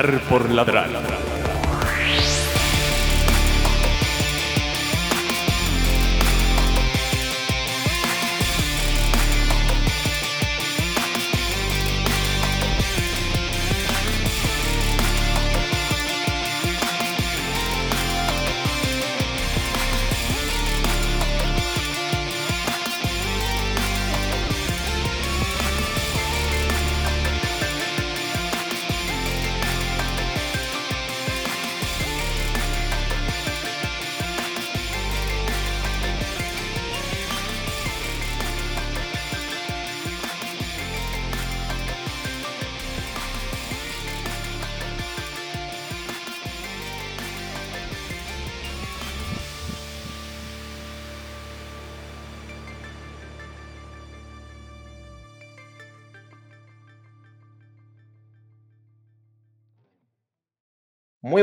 Ladrar por ladrar.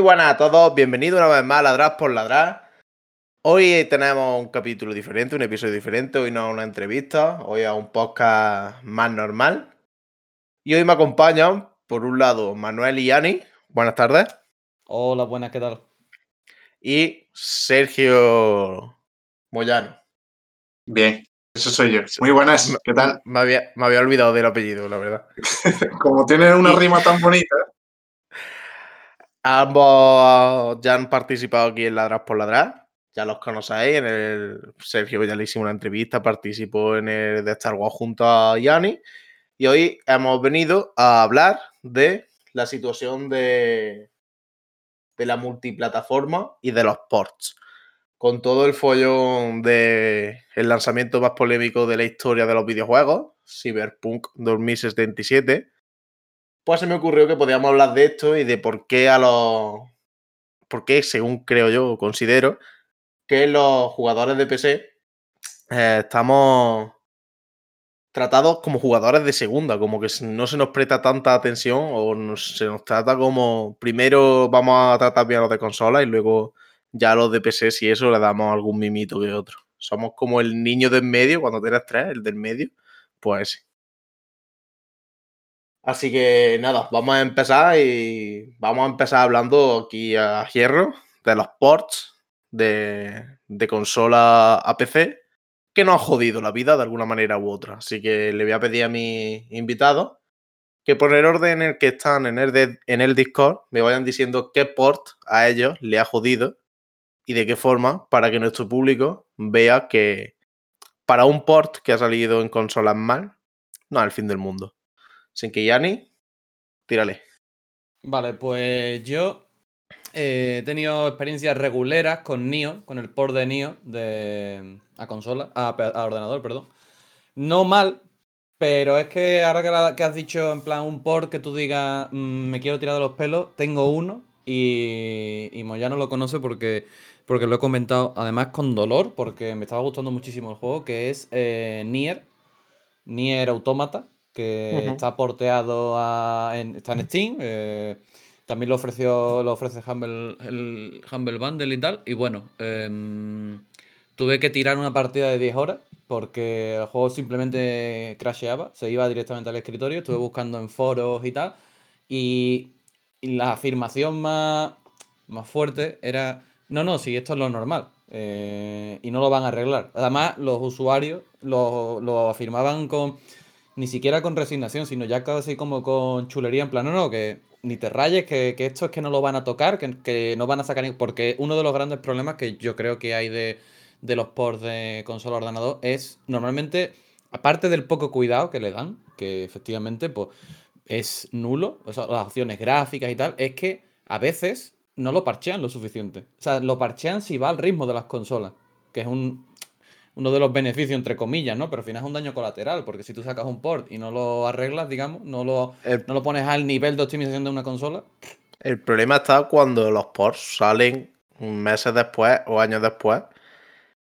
Buenas a todos, bienvenidos una vez más a Ladrar por Ladrar. Hoy tenemos un capítulo diferente, un episodio diferente, hoy no es una entrevista, hoy es un podcast más normal. Y hoy me acompañan, por un lado, Manuel y Ani. Buenas tardes. Hola, buenas, ¿qué tal? Y Sergio Moyano. Bien, eso soy yo. Muy buenas, ¿qué tal? Me había, me había olvidado del apellido, la verdad. Como tiene una rima tan bonita. Ambos ya han participado aquí en Ladras por Ladrar. Ya los conocéis. En el Sergio ya le hicimos una entrevista, participó en el de Star Wars junto a Yanni. Y hoy hemos venido a hablar de la situación de, de la multiplataforma y de los ports. Con todo el follón de el lanzamiento más polémico de la historia de los videojuegos, Cyberpunk 2077 pues se me ocurrió que podíamos hablar de esto y de por qué a los. por qué, según creo yo, considero, que los jugadores de PC eh, estamos tratados como jugadores de segunda, como que no se nos presta tanta atención o se nos trata como primero vamos a tratar bien a los de consola y luego ya a los de PC si eso le damos algún mimito que otro. Somos como el niño del medio, cuando tienes tres, el del medio, pues. Así que nada, vamos a empezar y vamos a empezar hablando aquí a hierro de los ports de, de consola a PC que nos ha jodido la vida de alguna manera u otra. Así que le voy a pedir a mis invitados que por el orden en el que están en el, en el Discord me vayan diciendo qué port a ellos le ha jodido y de qué forma para que nuestro público vea que para un port que ha salido en consolas mal, no es el fin del mundo. Sin que Yani, tírale. Vale, pues yo eh, he tenido experiencias reguleras con Nio, con el port de Nio de, a consola, a, ordenador, perdón. No mal, pero es que ahora que, has dicho en plan un port que tú digas mmm, me quiero tirar de los pelos, tengo uno y, y Moyano lo conoce porque, porque lo he comentado además con dolor, porque me estaba gustando muchísimo el juego, que es eh, Nier, Nier Automata que uh -huh. está porteado a, en, está en Steam. Eh, también lo ofreció lo ofrece Humble, el Humble Bundle y tal. Y bueno, eh, tuve que tirar una partida de 10 horas porque el juego simplemente crasheaba, se iba directamente al escritorio. Estuve buscando en foros y tal. Y, y la afirmación más, más fuerte era: no, no, si esto es lo normal. Eh, y no lo van a arreglar. Además, los usuarios lo, lo afirmaban con ni siquiera con resignación, sino ya casi como con chulería, en plan, no, no, que ni te rayes, que, esto es que no lo van a tocar, que, no van a sacar, porque uno de los grandes problemas que yo creo que hay de, los ports de consola ordenador es normalmente, aparte del poco cuidado que le dan, que efectivamente pues es nulo, las opciones gráficas y tal, es que a veces no lo parchean lo suficiente. O sea, lo parchean si va al ritmo de las consolas, que es un, uno de los beneficios, entre comillas, ¿no? Pero al final es un daño colateral, porque si tú sacas un port y no lo arreglas, digamos, no lo, el, no lo pones al nivel de optimización de una consola. El problema está cuando los ports salen meses después o años después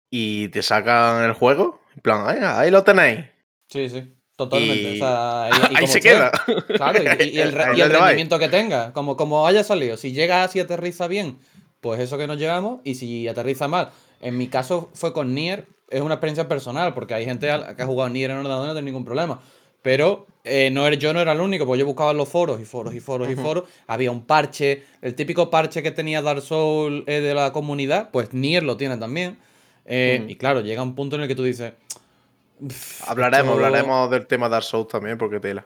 y te sacan el juego. En plan, ahí, ahí lo tenéis. Sí, sí. Totalmente. Y... O sea, y, y ahí se queda. Claro, y, el, rendimiento que tenga, como, como haya salido. Si llega y aterriza bien, pues eso que nos llevamos. Y si aterriza mal, en mi caso fue con Nier, es una experiencia personal, porque hay gente que ha jugado Nier en ordenador y no tiene ningún problema. Pero eh, no era, yo no era el único, porque yo buscaba en los foros y foros y foros y foros. Había un parche, el típico parche que tenía Dark Souls eh, de la comunidad, pues Nier lo tiene también. Eh. Y claro, llega un punto en el que tú dices. "Uf, Hablaremos, esto- hablaremos del tema Dark Souls también, porque tela.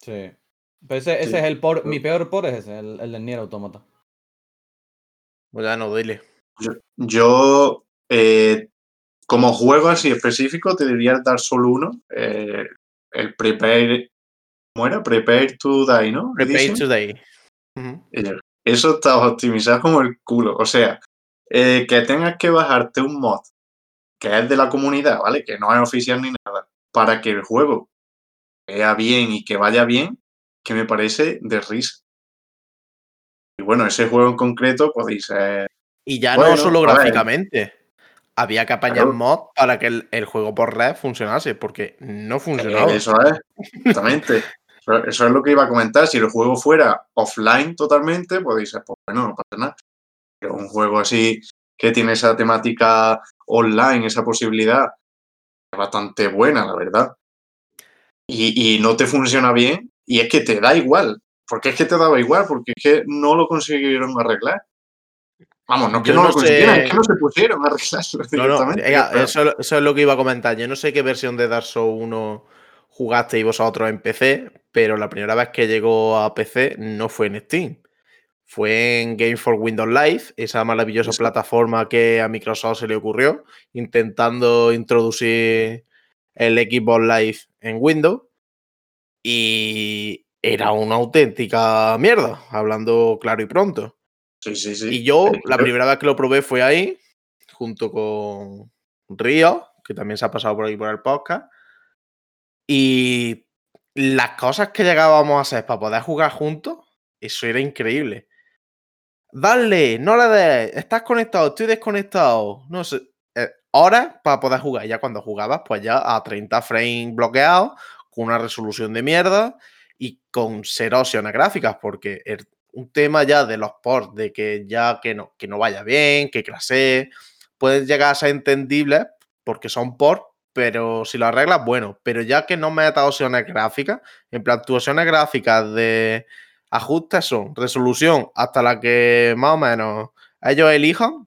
Sí. Pero ese, ese Sí. es el por, mi peor por es ese, el, el del Nier Automata. Pues ya no, dile. Yo, eh, como juego así específico, te diría el Dark Souls 1, eh, el Prepare. ¿Cómo era? Prepare to Die, ¿no? Prepare today. Ujú. Eh, Eso está optimizado como el culo. O sea, eh, que tengas que bajarte un mod que es de la comunidad, ¿vale? Que no es oficial ni nada, para que el juego vea bien y que vaya bien, que me parece de risa. Y bueno, ese juego en concreto, pues dice, Y ya Bueno, no solo gráficamente. Había que apañar Claro. mods para que el, el juego por red funcionase, porque no funcionaba. Eh, Eso es, exactamente. Eso, eso es lo que iba a comentar. Si el juego fuera offline totalmente, pues dices, pues bueno, no pasa nada. Pero un juego así que tiene esa temática online, esa posibilidad, es bastante buena, la verdad. Y, y no te funciona bien, y es que te da igual. Porque es que te daba igual, porque es que no lo consiguieron arreglar. Vamos, no es que Yo no, no lo consiguieran, sé- es que no se pusieron a arreglarlo No, no, directamente. Pero- eso, eso es lo que iba a comentar. Yo no sé qué versión de Dark Souls 1 jugasteis vosotros en PC, pero la primera vez que llegó a PC no fue en Steam. Fue en Game for Windows Live, esa maravillosa plataforma que a Microsoft se le ocurrió, intentando introducir el Xbox Live en Windows. Y era una auténtica mierda, hablando claro y pronto. Sí, sí, sí. Y yo, la primera vez que lo probé fue ahí, junto con Río, que también se ha pasado por ahí por el podcast. Y las cosas que llegábamos a hacer para poder jugar juntos, eso era increíble. Dale, no le des, estás conectado, estoy desconectado. No sé, eh, horas para poder jugar. Ya cuando jugabas, pues ya a 30 frames bloqueados, con una resolución de mierda y con cero opciones gráficas, porque el- un tema ya de los ports, de que ya que no, que no vaya bien, que crasee, pueden llegar a ser entendibles porque son ports, pero si lo arreglas, bueno, pero ya que no metas opciones gráficas, en plan, tus opciones gráficas de ajustes son resolución hasta la que más o menos ellos elijan,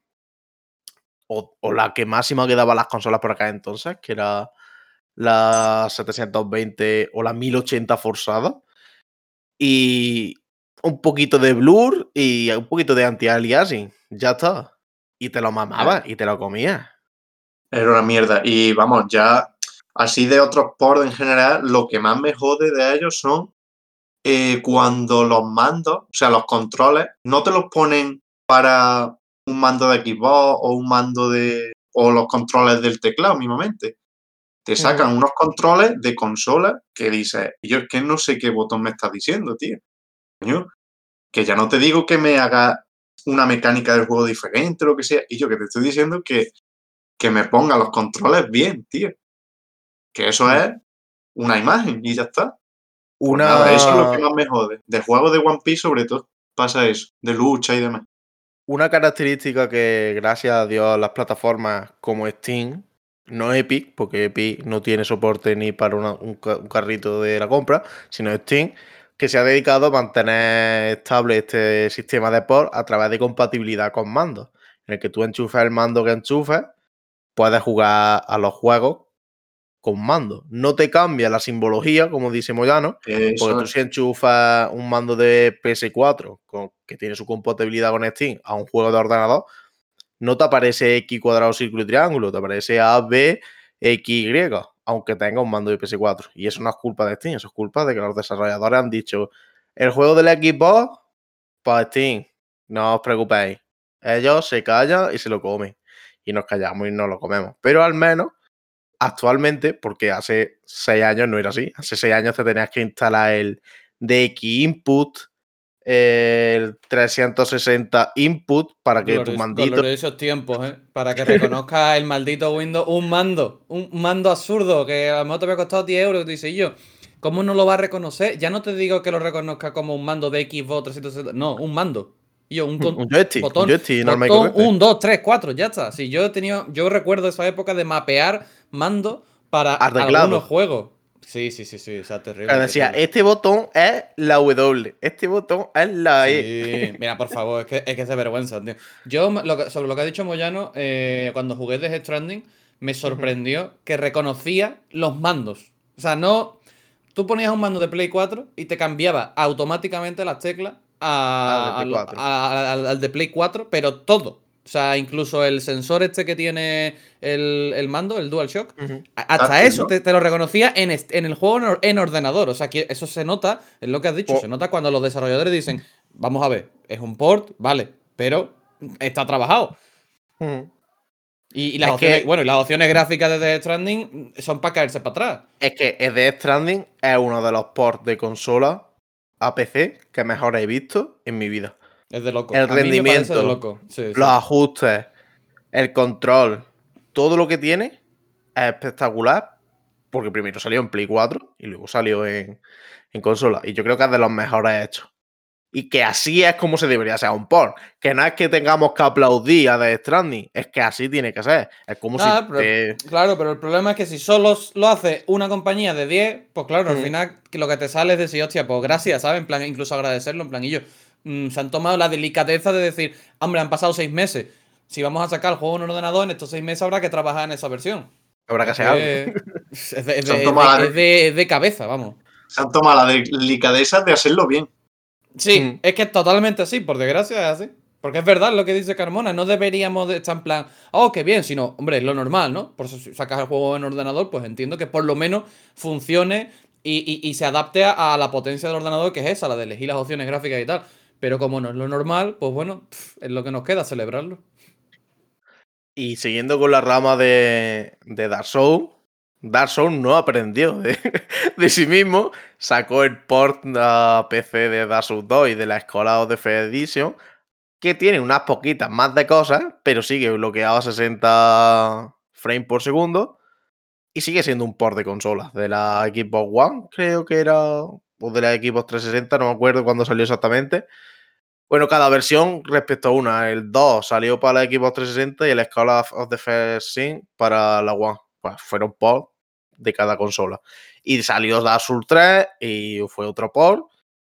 o, o la que máxima que daban las consolas por acá entonces, que era la 720 o la 1080 forzada. Y un poquito de blur y un poquito de anti-aliasing. Ya está. Y te lo mamabas y te lo comías. Era una mierda. Y vamos, ya así de otros ports en general, lo que más me jode de ellos son eh, cuando los mandos, o sea, los controles, no te los ponen para un mando de Xbox o un mando de. o los controles del teclado mismamente. Te sacan unos controles de consola que dices, yo es que no sé qué botón me estás diciendo, tío. Que ya no te digo que me haga una mecánica del juego diferente o lo que sea, y yo que te estoy diciendo que, que me ponga los controles bien, tío. Que eso es una imagen y ya está. Una, nada, eso es lo que más me jode. De juegos de One Piece, sobre todo, pasa eso, de lucha y demás. una característica que, gracias a Dios, las plataformas como Steam, no Epic, porque Epic no tiene soporte ni para una- un carrito de la compra, sino Steam, que se ha dedicado a mantener estable este sistema de port a través de compatibilidad con mandos, en el que tú enchufes el mando que enchufes, puedes jugar a los juegos con mando. No te cambia la simbología, como dice Moyano, Eso porque tú si enchufas un mando de PS4 con- que tiene su compatibilidad con Steam a un juego de ordenador, no te aparece X cuadrado, círculo y triángulo, te aparece A, B, X, Y, aunque tenga un mando de PS4. Y eso no es culpa de Steam, eso es culpa de que los desarrolladores han dicho, el juego del Xbox, para Steam, no os preocupéis. Ellos se callan y se lo comen. Y nos callamos y no lo comemos. Pero al menos actualmente, porque hace seis años no era así, hace seis años te tenías que instalar el DX Input, el 360 Input para que tu mandito. gloriosos tiempos, ¿eh? Para que reconozca el maldito Windows un mando. Un mando absurdo que a lo mejor te había costado 10 euros. Tú dices, "Y yo, ¿cómo no lo va a reconocer? Ya no te digo que lo reconozca como un mando de Xbox 360. No, un mando. Y yo, un, con- Un joystick, un botón, joystick normal y botón. 1, 2, 3, 4, ya está. Sí, yo he tenido, yo recuerdo esa época de mapear mando para algunos juegos. Sí, sí, sí, sí, o sea, terrible. Pero decía, terrible. este botón es la W, este botón es la E. Sí, mira, por favor, es que es, que es de vergüenza, tío. Yo, lo que- sobre lo que ha dicho Moyano, eh, cuando jugué Death Stranding, me sorprendió que reconocía los mandos. O sea, no. Tú ponías un mando de Play 4 y te cambiaba automáticamente las teclas a- Al de Play a- 4. a- al- al de Play 4, pero todo. O sea, incluso el sensor este que tiene el, el mando, el DualShock, a- Hasta Ah, eso ¿no? te, te lo reconocía en, en el juego en or- en ordenador. O sea, que eso se nota, es lo que has dicho, Oh. se nota cuando los desarrolladores dicen, vamos a ver, es un port, vale, pero está trabajado. Y, y las Es opciones, que- bueno, y las opciones gráficas de Death Stranding son para caerse para atrás. Es que Death Stranding es uno de los ports de consola a PC que mejor he visto en mi vida. Es de loco. El A rendimiento, de loco. Sí, sí. Los ajustes, el control, todo lo que tiene es espectacular. Porque primero salió en Play 4 y luego salió en, en consola. Y yo creo que es de los mejores hechos. Y que así es como se debería ser un port. Que no es que tengamos que aplaudir a Death Stranding, es que así tiene que ser. Es como Ah, si pero- te- Claro, pero el problema es que si solo lo hace una compañía de 10, pues claro, al Mm. final lo que te sale es decir, hostia, pues gracias, ¿sabes? En plan, incluso agradecerlo, en plan, y yo, mm, se han tomado la delicadeza de decir, hombre, han pasado seis meses. Si vamos a sacar el juego en un ordenador, en estos seis meses habrá que trabajar en esa versión. habrá que hacer algo. Eh, es, de, es Se han de- tomado la es de- es de cabeza, vamos. Se han tomado la delicadeza de hacerlo bien. Sí, Mm. es que es totalmente así, por desgracia es así. Porque es verdad lo que dice Carmona, no deberíamos de estar en plan, oh, qué bien, sino, hombre, es lo normal, ¿no? Por eso si sacas el juego en ordenador, pues entiendo que por lo menos funcione y, y- y se adapte a, a la potencia del ordenador, que es esa, la de elegir las opciones gráficas y tal. Pero como no es lo normal, pues bueno, es lo que nos queda, celebrarlo. Y siguiendo con la rama de, Dark Souls, Dark Souls no aprendió de, sí mismo, sacó el port a PC de Dark Souls 2 y de la Escola of the Edition, que tiene unas poquitas más de cosas, pero sigue bloqueado a 60 frames por segundo y sigue siendo un port de consolas de la Xbox One, creo que era, o de la Xbox 360, no me acuerdo cuándo salió exactamente. Bueno, cada versión respecto a una. El 2 salió para la Xbox 360 y el Scholar of the First Sin para la One. Pues fueron ports de cada consola. Y salió Dark Souls 3 y fue otro port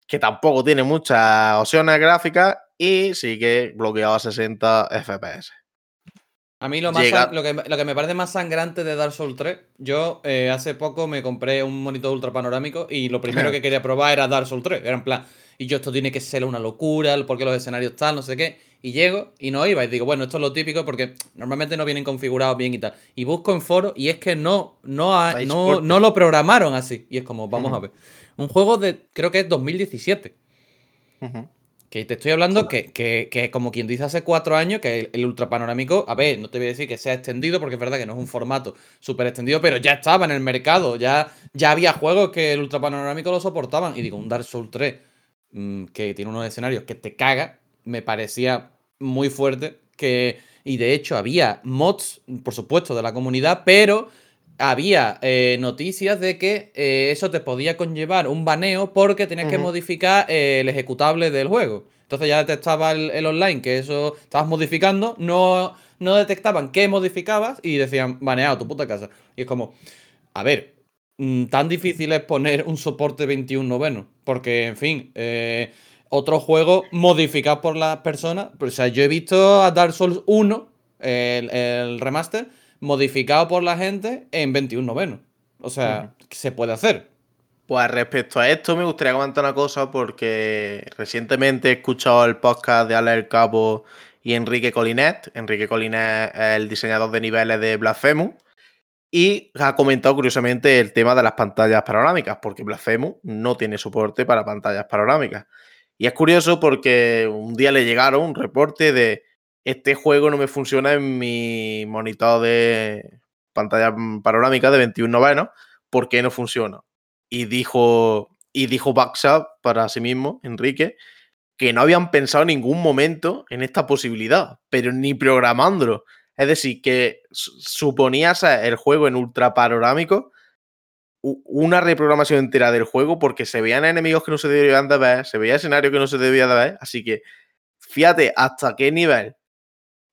que tampoco tiene muchas opciones gráficas y sigue bloqueado a 60 FPS. A mí lo, más Llega- lo, que, lo que me parece más sangrante de Dark Souls 3, yo eh, hace poco me compré un monitor ultra panorámico y lo primero que quería probar era Dark Souls 3. Era en plan, y yo esto tiene que ser una locura, porque los escenarios tal, no sé qué. Y llego y no iba y digo, bueno, esto es lo típico porque normalmente no vienen configurados bien y tal. Y busco en foro y es que no, no, ha- no, no lo programaron así. Y es como, vamos a ver. Un juego de, creo que es 2017. Ujú. Que te estoy hablando que, que, que como quien dice hace cuatro años, que el, el ultra panorámico, a ver, no te voy a decir que sea extendido, porque es verdad que no es un formato súper extendido, pero ya estaba en el mercado, ya, ya había juegos que el ultra panorámico lo soportaban. Y digo, un Dark Souls 3, mm, que tiene unos escenarios que te caga, me parecía muy fuerte. Que, y de hecho había mods, por supuesto, de la comunidad, pero había eh, noticias de que eh, eso te podía conllevar un baneo porque tenías que modificar eh, el ejecutable del juego. Entonces ya detectaba el, el online que eso estabas modificando, no, no detectaban qué modificabas y decían, baneado tu puta casa. Y es como, a ver, mm, tan difícil es poner un soporte 21 noveno. Porque, en fin, eh, otro juego modificado por las personas. O sea, yo he visto a Dark Souls 1, el, el remaster, modificado por la gente en 21 noveno. O sea, se puede hacer. Pues respecto a esto me gustaría comentar una cosa porque recientemente he escuchado el podcast de Ale El Capo y Enrique Colinet. Enrique Colinet es el diseñador de niveles de Blasphemous y ha comentado curiosamente el tema de las pantallas panorámicas porque Blasphemous no tiene soporte para pantallas panorámicas. Y es curioso porque un día le llegaron un reporte de este juego no me funciona en mi monitor de pantalla panorámica de 21 novenos, ¿por qué no funciona? y dijo, y dijo Baxa para sí mismo, Enrique, que no habían pensado en ningún momento en esta posibilidad, pero ni programándolo. Es decir, que su- suponía ser el juego en ultra panorámico una reprogramación entera del juego porque se veían enemigos que no se debían de ver, se veía escenario que no se debía de ver, así que fíjate hasta qué nivel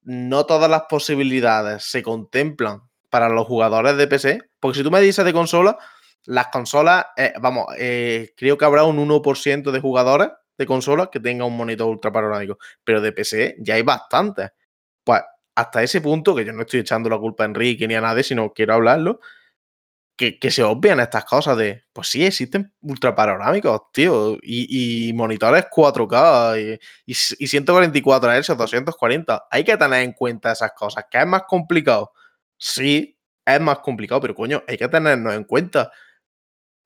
no todas las posibilidades se contemplan para los jugadores de PC, porque si tú me dices de consola, las consolas, eh, vamos, eh, creo que habrá un 1% de jugadores de consolas que tenga un monitor ultra panorámico, pero de PC ya hay bastantes. Pues hasta ese punto, que yo no estoy echando la culpa a Enrique ni a nadie, sino quiero hablarlo, que, se obvian estas cosas de, pues sí, existen ultra panorámicos, tío, y, monitores 4K y, 144 Hz, 240. Hay que tener en cuenta esas cosas, que es más complicado. Sí, es más complicado, pero coño, hay que tenernos en cuenta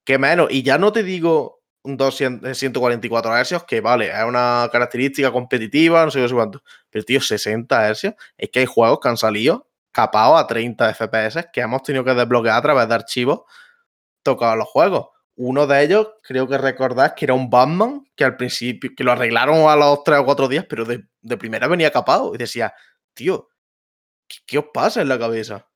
que menos. Y ya no te digo 144 Hz, que vale, es una característica competitiva, no sé qué sé cuánto. Pero, tío, 60 Hz, es que hay juegos que han salido capados a 30 FPS que hemos tenido que desbloquear a través de archivos tocados los juegos. Uno de ellos, creo que recordás que era un Batman, que al principio, que lo arreglaron a los 3 o 4 días, pero de, primera venía capado. Y decía, tío, ¿qué, os pasa en la cabeza?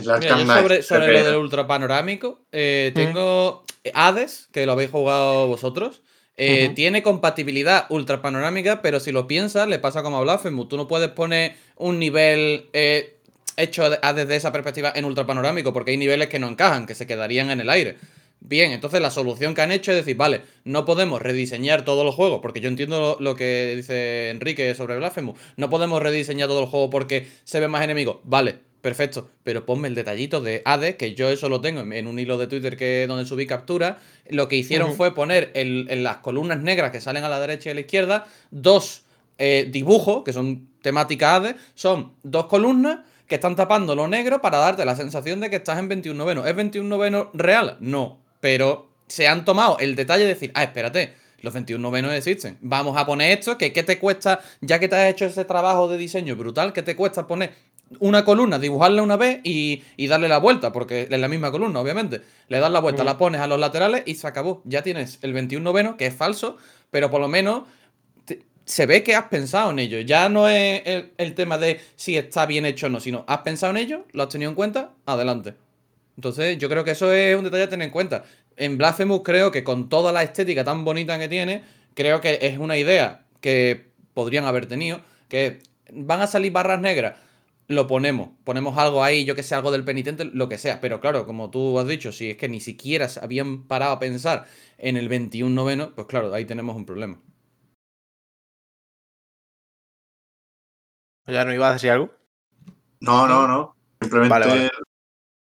sobre, sobre lo del ultra panorámico, eh, tengo Hades, que lo habéis jugado vosotros. Eh, tiene compatibilidad ultra panorámica, pero si lo piensas, le pasa como a Blasphemous. Tú no puedes poner un nivel eh, hecho desde esa perspectiva en ultra panorámico, porque hay niveles que no encajan, que se quedarían en el aire. Bien, entonces la solución que han hecho es decir, vale, no podemos rediseñar todos los juegos, porque yo entiendo lo, que dice Enrique sobre Blasphemous. No podemos rediseñar todo el juego porque se ven más enemigos. Vale, Perfecto, pero ponme el detallito de ADE, que yo eso lo tengo en un hilo de Twitter que donde subí captura. Lo que hicieron fue poner en, las columnas negras que salen a la derecha y a la izquierda dos eh, dibujos, que son temática ADE, son dos columnas que están tapando lo negro para darte la sensación de que estás en 21 noveno. ¿Es 21 noveno real? No, pero se han tomado el detalle de decir, ah, espérate, los 21 novenos existen. Vamos a poner esto, que ¿qué te cuesta, ya que te has hecho ese trabajo de diseño brutal, ¿qué te cuesta poner una columna, dibujarla una vez y, darle la vuelta, porque es la misma columna, obviamente. Le das la vuelta, la pones a los laterales y se acabó. Ya tienes el 21 noveno, que es falso, pero por lo menos se ve que has pensado en ello. Ya no es el, tema de si está bien hecho o no, sino has pensado en ello, lo has tenido en cuenta, adelante. Entonces, yo creo que eso es un detalle a tener en cuenta. En Blasphemous creo que con toda la estética tan bonita que tiene, creo que es una idea que podrían haber tenido, que van a salir barras negras lo ponemos. Ponemos algo ahí, yo que sé, algo del penitente, lo que sea. Pero claro, como tú has dicho, si es que ni siquiera se habían parado a pensar en el 21 noveno, pues claro, ahí tenemos un problema. ¿Ya no ibas a decir algo? No, no, no. Simplemente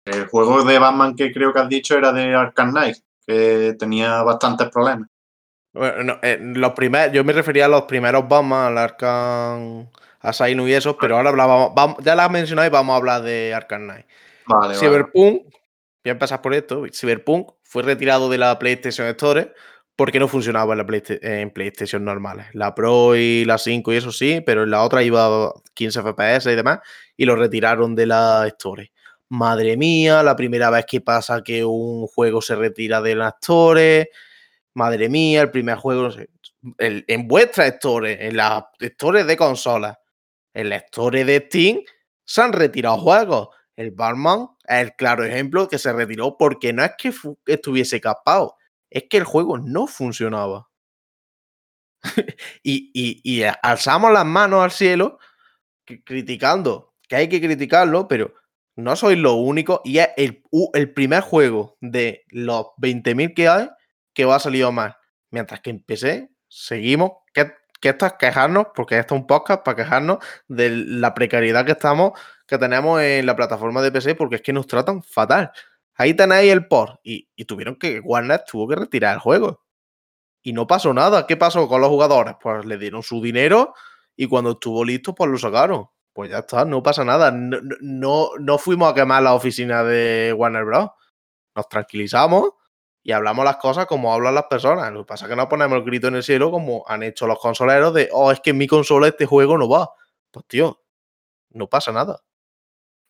el juego de Batman que creo que has dicho era de Arkham Knight, que tenía bastantes problemas. Bueno, eh, los primeros, yo me refería a los primeros Batman, al Arkham a Sainu y eso, pero ahora hablábamos, vamos, ya la has mencionado y vamos a hablar de Arkham Knight. Vale, Cyberpunk, voy a empezar por esto, Cyberpunk fue retirado de la PlayStation Store porque no funcionaba en, la en PlayStation normales. La Pro y la 5 y eso sí, pero en la otra iba 15 FPS y demás, y lo retiraron de la Store. Madre mía, la primera vez que pasa que un juego se retira de la Store. Madre mía, el primer juego, no sé, en vuestra Store, en las Store de consolas, en la historia de Steam se han retirado juegos. El Batman es el claro ejemplo que se retiró porque no es que estuviese capado, es que el juego no funcionaba. y, alzamos las manos al cielo criticando, que hay que criticarlo, pero no sois lo único y es el, el primer juego de los 20.000 que hay que va a salir mal. Mientras que empecé, seguimos. ¿Qué, que esto es quejarnos, porque esto es un podcast para quejarnos de la precariedad que estamos, que tenemos en la plataforma de PC, porque es que nos tratan fatal. Ahí tenéis el port. Y, tuvieron que, Warner tuvo que retirar el juego. Y no pasó nada. ¿Qué pasó con los jugadores? Pues le dieron su dinero y cuando estuvo listo, pues lo sacaron. Pues ya está, no pasa nada. No, no, no fuimos a quemar la oficina de Warner Bros. Nos tranquilizamos y hablamos las cosas como hablan las personas. Lo que pasa es que no ponemos el grito en el cielo como han hecho los consoleros de, oh, es que en mi consola este juego no va. Pues tío, no pasa nada.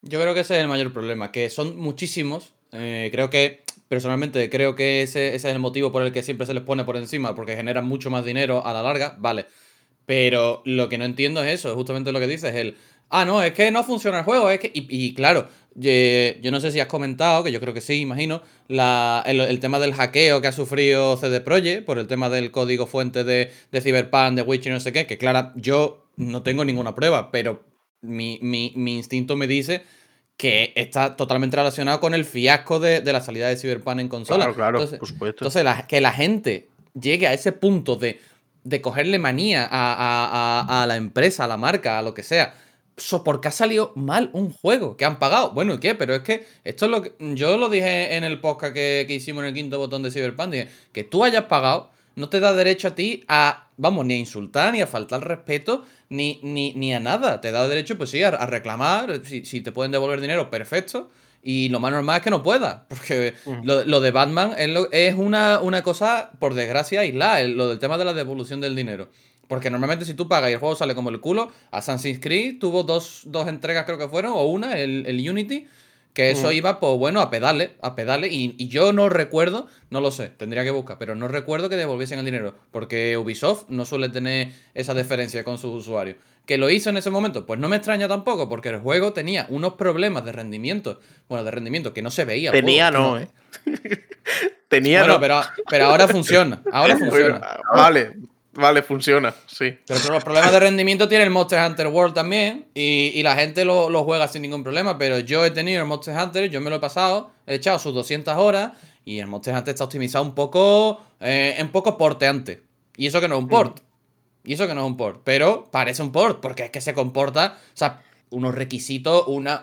Yo creo que ese es el mayor problema, que son muchísimos. Eh, creo que, personalmente, creo que ese, ese, es el motivo por el que siempre se les pone por encima, porque generan mucho más dinero a la larga, vale. Pero lo que no entiendo es eso, es justamente lo que dices, el, ah, no, es que no funciona el juego, es que, y claro, yo no sé si has comentado, que yo creo que sí, imagino, el, tema del hackeo que ha sufrido CD Projekt por el tema del código fuente de, de Cyberpunk, de Witcher y no sé qué, que claro, yo no tengo ninguna prueba, pero mi, instinto me dice que está totalmente relacionado con el fiasco de, la salida de Cyberpunk en consola. Claro, claro, entonces, por supuesto. Entonces, que la gente llegue a ese punto de, de cogerle manía a, la empresa, a la marca, a lo que sea, porque ha salido mal un juego que han pagado. Bueno, ¿y qué? Pero es que esto es lo que yo lo dije en el podcast que, que hicimos en el quinto botón de Cyberpunk. Dije, que tú hayas pagado no te da derecho a ti a, vamos, ni a insultar, ni a faltar respeto, ni, ni, ni a nada. Te da derecho, pues sí, a, reclamar. Si, te pueden devolver dinero, perfecto. Y lo más normal es que no pueda. Porque lo, de Batman es, una, una, cosa, por desgracia, aislada. Lo del tema de la devolución del dinero. Porque normalmente si tú pagas y el juego sale como el culo, Assassin's Creed tuvo dos, dos entregas, creo que fueron, o una, el, el Unity, que eso iba, pues bueno, a pedales, a pedales. Y, yo no recuerdo, no lo sé, tendría que buscar, pero no recuerdo que devolviesen el dinero. Porque Ubisoft no suele tener esa deferencia con sus usuarios. ¿Que lo hizo en ese momento? Pues no me extraña tampoco, porque el juego tenía unos problemas de rendimiento. Bueno, de rendimiento que no se veía. Tenía, no, ¿eh? tenía, bueno, Pero, pero ahora funciona. Ahora funciona. Vale, Vale, funciona, sí. Pero, los problemas de rendimiento tiene el Monster Hunter World también. Y, la gente lo, juega sin ningún problema. Pero yo he tenido el Monster Hunter, yo me lo he pasado, he echado sus 200 horas. Y el Monster Hunter está optimizado un poco, eh, un poco porteante. Y eso que no es un port. Y eso que no es un port. Pero parece un port, porque es que se comporta, o sea, unos requisitos, una,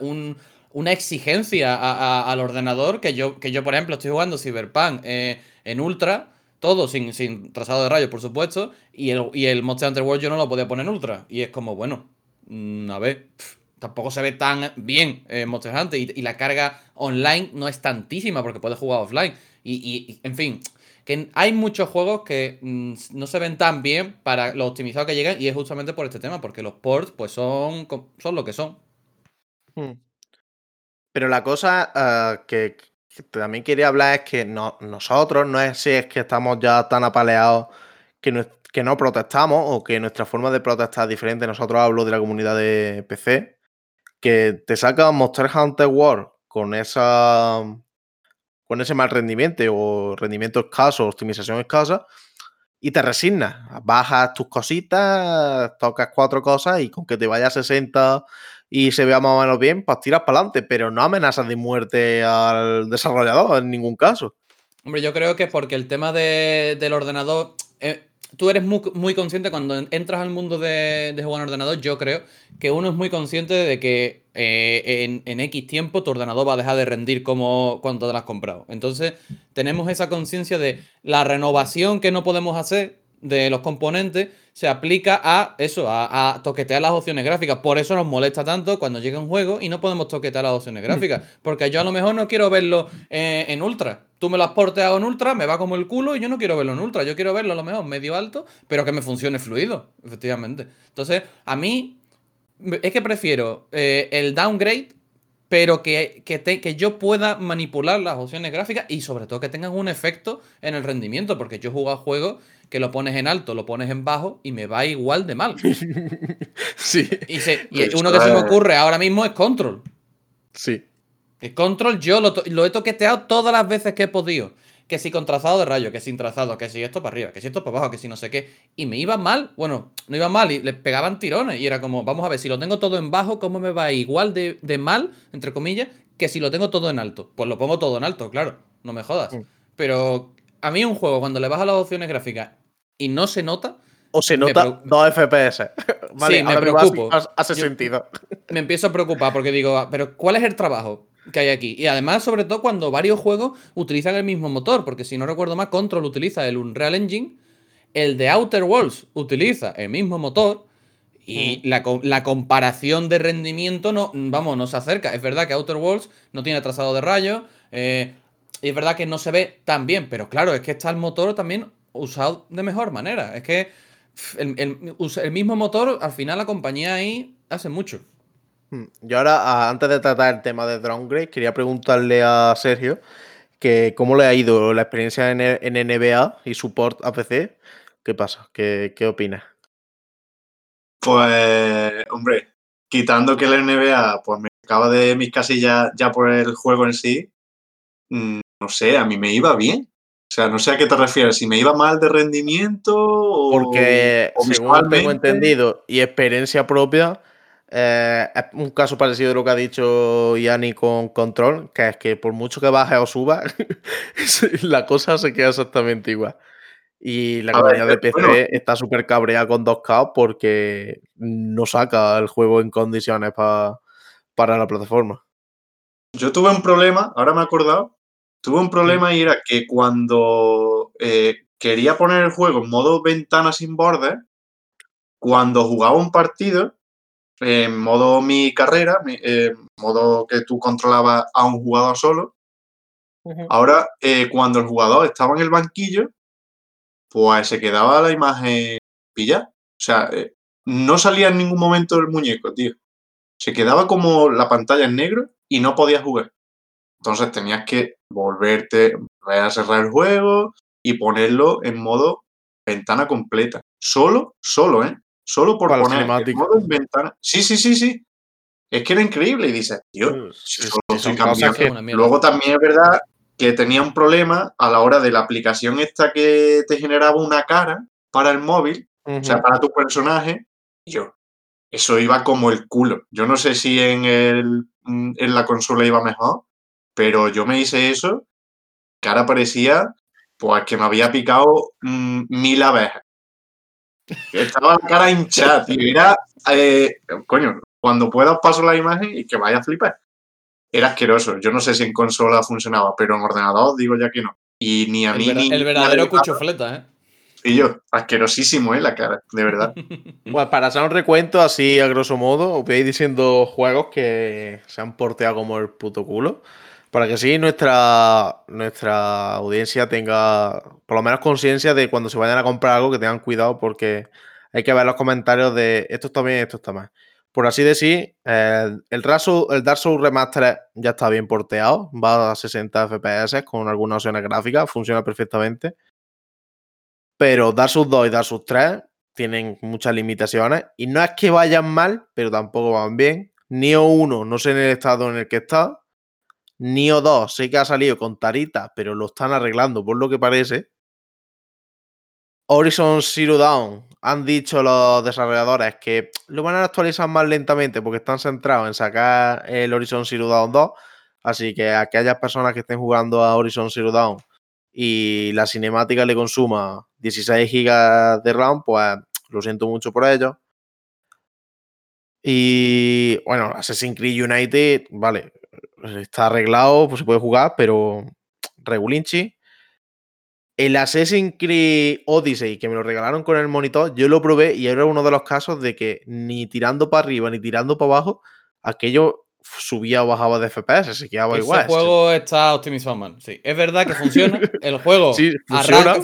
una exigencia al ordenador. Que yo, que yo, por ejemplo, estoy jugando Cyberpunk eh, en Ultra todo sin, sin trazado de rayos, por supuesto, y el, y el Monster Hunter World yo no lo podía poner en ultra. Y es como, bueno, mm, a ver, tampoco se ve tan bien eh, Monster Hunter y, la carga online no es tantísima porque puedes jugar offline. Y, en fin, que hay muchos juegos que mm, no se ven tan bien para lo optimizado que llegan y es justamente por este tema, porque los ports pues son, son lo que son. Hmm. Pero la cosa ah, que, también quería hablar es que nosotros no es si es que estamos ya tan apaleados que no, que no protestamos o que nuestra forma de protestar es diferente. Nosotros hablo de la comunidad de PC, que te saca Monster Hunter World con esa con ese mal rendimiento o rendimiento escaso, optimización escasa, y te resignas. Bajas tus cositas, tocas cuatro cosas y con que te vaya a 60 y se vea más o menos bien, pues tiras para adelante, pero no amenazas de muerte al desarrollador en ningún caso. Hombre, yo creo que porque el tema del ordenador. Eh, tú eres muy, consciente cuando entras al mundo de, jugar en ordenador. Yo creo que uno es muy consciente de que eh, en, X tiempo tu ordenador va a dejar de rendir como cuando te lo has comprado. Entonces, tenemos esa conciencia de la renovación que no podemos hacer de los componentes se aplica a eso, a, toquetear las opciones gráficas. Por eso nos molesta tanto cuando llega un juego y no podemos toquetear las opciones gráficas. Porque yo a lo mejor no quiero verlo eh, en ultra. Tú me lo has porteado en ultra, me va como el culo y yo no quiero verlo en ultra. Yo quiero verlo a lo mejor medio alto, pero que me funcione fluido, efectivamente. Entonces, a mí es que prefiero eh, el downgrade pero que, que, yo pueda manipular las opciones gráficas y sobre todo que tengan un efecto en el rendimiento, porque yo he jugado juegos que lo pones en alto, lo pones en bajo y me va igual de mal. sí. Y, uno que se me ocurre ahora mismo es Control. Sí. El Control yo lo, he toqueteado todas las veces que he podido. Que si con trazado de rayo, que sin trazado, que si esto para arriba, que si esto para abajo, que si no sé qué. Y me iba mal, bueno, no iba mal y le pegaban tirones. Y era como, vamos a ver, si lo tengo todo en bajo, ¿cómo me va igual de, mal, entre comillas, que si lo tengo todo en alto? Pues lo pongo todo en alto, claro, no me jodas. Mm. Pero a mí un juego, cuando le bajas las opciones gráficas y no se nota. O se nota 2 FPS. vale, sí, me preocupo. Hace sentido. Me empiezo a preocupar porque digo, ah, pero ¿cuál es el trabajo que hay aquí? Y además, sobre todo cuando varios juegos utilizan el mismo motor, porque si no recuerdo más, Control utiliza el Unreal Engine, el de Outer Worlds utiliza el mismo motor. Y mm. la, comparación de rendimiento no, vamos, no se acerca. Es verdad que Outer Worlds no tiene trazado de rayos. Eh, y es verdad que no se ve tan bien. Pero claro, es que está el motor también usado de mejor manera. Es que el, mismo motor, al final la compañía ahí hace mucho. Hmm. Yo ahora, antes de tratar el tema de downgrade, quería preguntarle a Sergio que cómo le ha ido la experiencia en, NBA y support a PC. ¿Qué pasa? ¿Qué, qué opinas? Pues, hombre, quitando que la NBA pues me acaba de mis casillas ya por el juego en sí, no sé, a mí me iba bien. O sea, no sé a qué te refieres, si me iba mal de rendimiento o. Porque, según tengo entendido y experiencia propia, eh, es un caso parecido de lo que ha dicho Yanni con Control, que es que por mucho que baje o suba, la cosa se queda exactamente igual. Y la comunidad de PC está súper cabreada con 2K porque no saca el juego en condiciones para la plataforma. Yo tuve un problema, ahora me he acordado, tuve un problema y era que cuando eh, quería poner el juego en modo ventana sin bordes, cuando jugaba un partido, en modo mi carrera, en modo que tú controlabas a un jugador solo, ahora eh, cuando el jugador estaba en el banquillo, pues se quedaba la imagen pillada. O sea, eh, no salía en ningún momento el muñeco, tío. Se quedaba como la pantalla en negro y no podías jugar. Entonces tenías que volverte a cerrar el juego y ponerlo en modo ventana completa. Solo, solo, ¿eh? Solo por poner el modo en ventana. Sí, sí, sí, sí. Es que era increíble y dices, tío, Luego también es verdad que tenía un problema a la hora de la aplicación esta que te generaba una cara para el móvil, o sea, para tu personaje. Yo, eso iba como el culo. Yo no sé si en, el, en la consola iba mejor, pero yo me hice eso, que ahora parecía pues que me había picado mm, mil abejas. Estaba la cara hinchada, tío. Era, eh, coño, cuando puedas paso la imagen y que vaya a flipar. Era asqueroso. Yo no sé si en consola funcionaba, pero en ordenador digo ya que no. Y ni a mí ni. El verdadero cuchufleta, ¿eh? Y yo, asquerosísimo, ¿eh? La cara, de verdad. Pues para hacer un recuento así a grosso modo, os voy diciendo juegos que se han porteado como el puto culo. Para que sí nuestra, nuestra audiencia tenga por lo menos conciencia de cuando se vayan a comprar algo que tengan cuidado porque hay que ver los comentarios de esto está bien, esto está mal. Por así decir, el, el, el Dark Souls Remaster ya está bien porteado, va a 60 FPS con algunas opciones gráficas, funciona perfectamente. Pero Dark Souls 2 y Dark Souls 3 tienen muchas limitaciones y no es que vayan mal, pero tampoco van bien. Nio 1 no sé en el estado en el que está, Nio 2 sé que ha salido con tarita, pero lo están arreglando por lo que parece. Horizon Zero Dawn han dicho los desarrolladores que lo van a actualizar más lentamente porque están centrados en sacar el Horizon Zero Dawn 2. Así que aquellas personas que estén jugando a Horizon Zero Dawn y la cinemática le consuma 16 GB de RAM, pues lo siento mucho por ello. Y bueno, Assassin's Creed United, vale, está arreglado, pues se puede jugar, pero regulinchi. El Assassin's Creed Odyssey, que me lo regalaron con el monitor, yo lo probé y era uno de los casos de que ni tirando para arriba ni tirando para abajo, aquello subía o bajaba de FPS, se quedaba igual. El juego está optimizado mal. Sí, es verdad que funciona. El juego sí, funciona.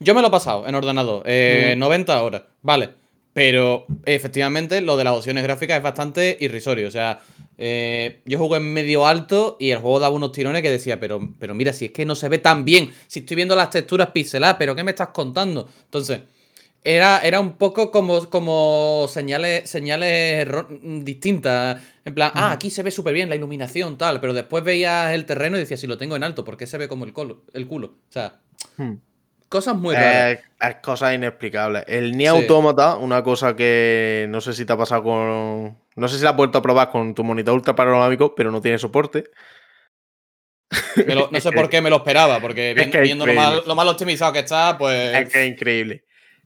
yo me lo he pasado en ordenador, 90 eh, horas, vale. Pero efectivamente lo de las opciones gráficas es bastante irrisorio. O sea, eh, yo jugué en medio alto y el juego daba unos tirones que decía, pero, pero mira, si es que no se ve tan bien, si estoy viendo las texturas pixeladas, pero ¿qué me estás contando? Entonces, era, era un poco como, como señales, señales distintas. En plan, ah, aquí se ve súper bien la iluminación, tal, pero después veías el terreno y decías, si lo tengo en alto, ¿por qué se ve como el, el culo? O sea, hmm. Cosas muy raras. es cosas inexplicables. El Ni Automata, una cosa que no sé si te ha pasado con no sé si la has vuelto a probar con tu monitor ultra panorámico, pero no tiene soporte. no sé por qué me lo esperaba, porque viendo lo mal, optimizado que está, pues. Es que es increíble.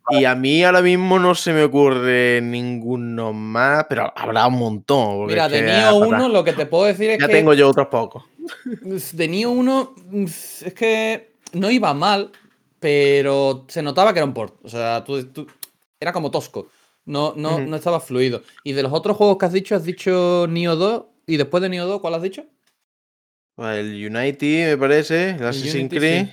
Y a mí ahora mismo no se me ocurre ninguno más, pero habrá un montón. Mira, de Nio 1 lo que te puedo decir es que. Ya tengo yo otros pocos. De Nio 1 es que no iba mal, pero se notaba que era un port. O sea, tú, era como tosco. No, no, no estaba fluido. Y de los otros juegos que has dicho, has dicho Nio 2. ¿Y después de Nio 2, cuál has dicho? El Unity, me parece. El Assassin's Creed.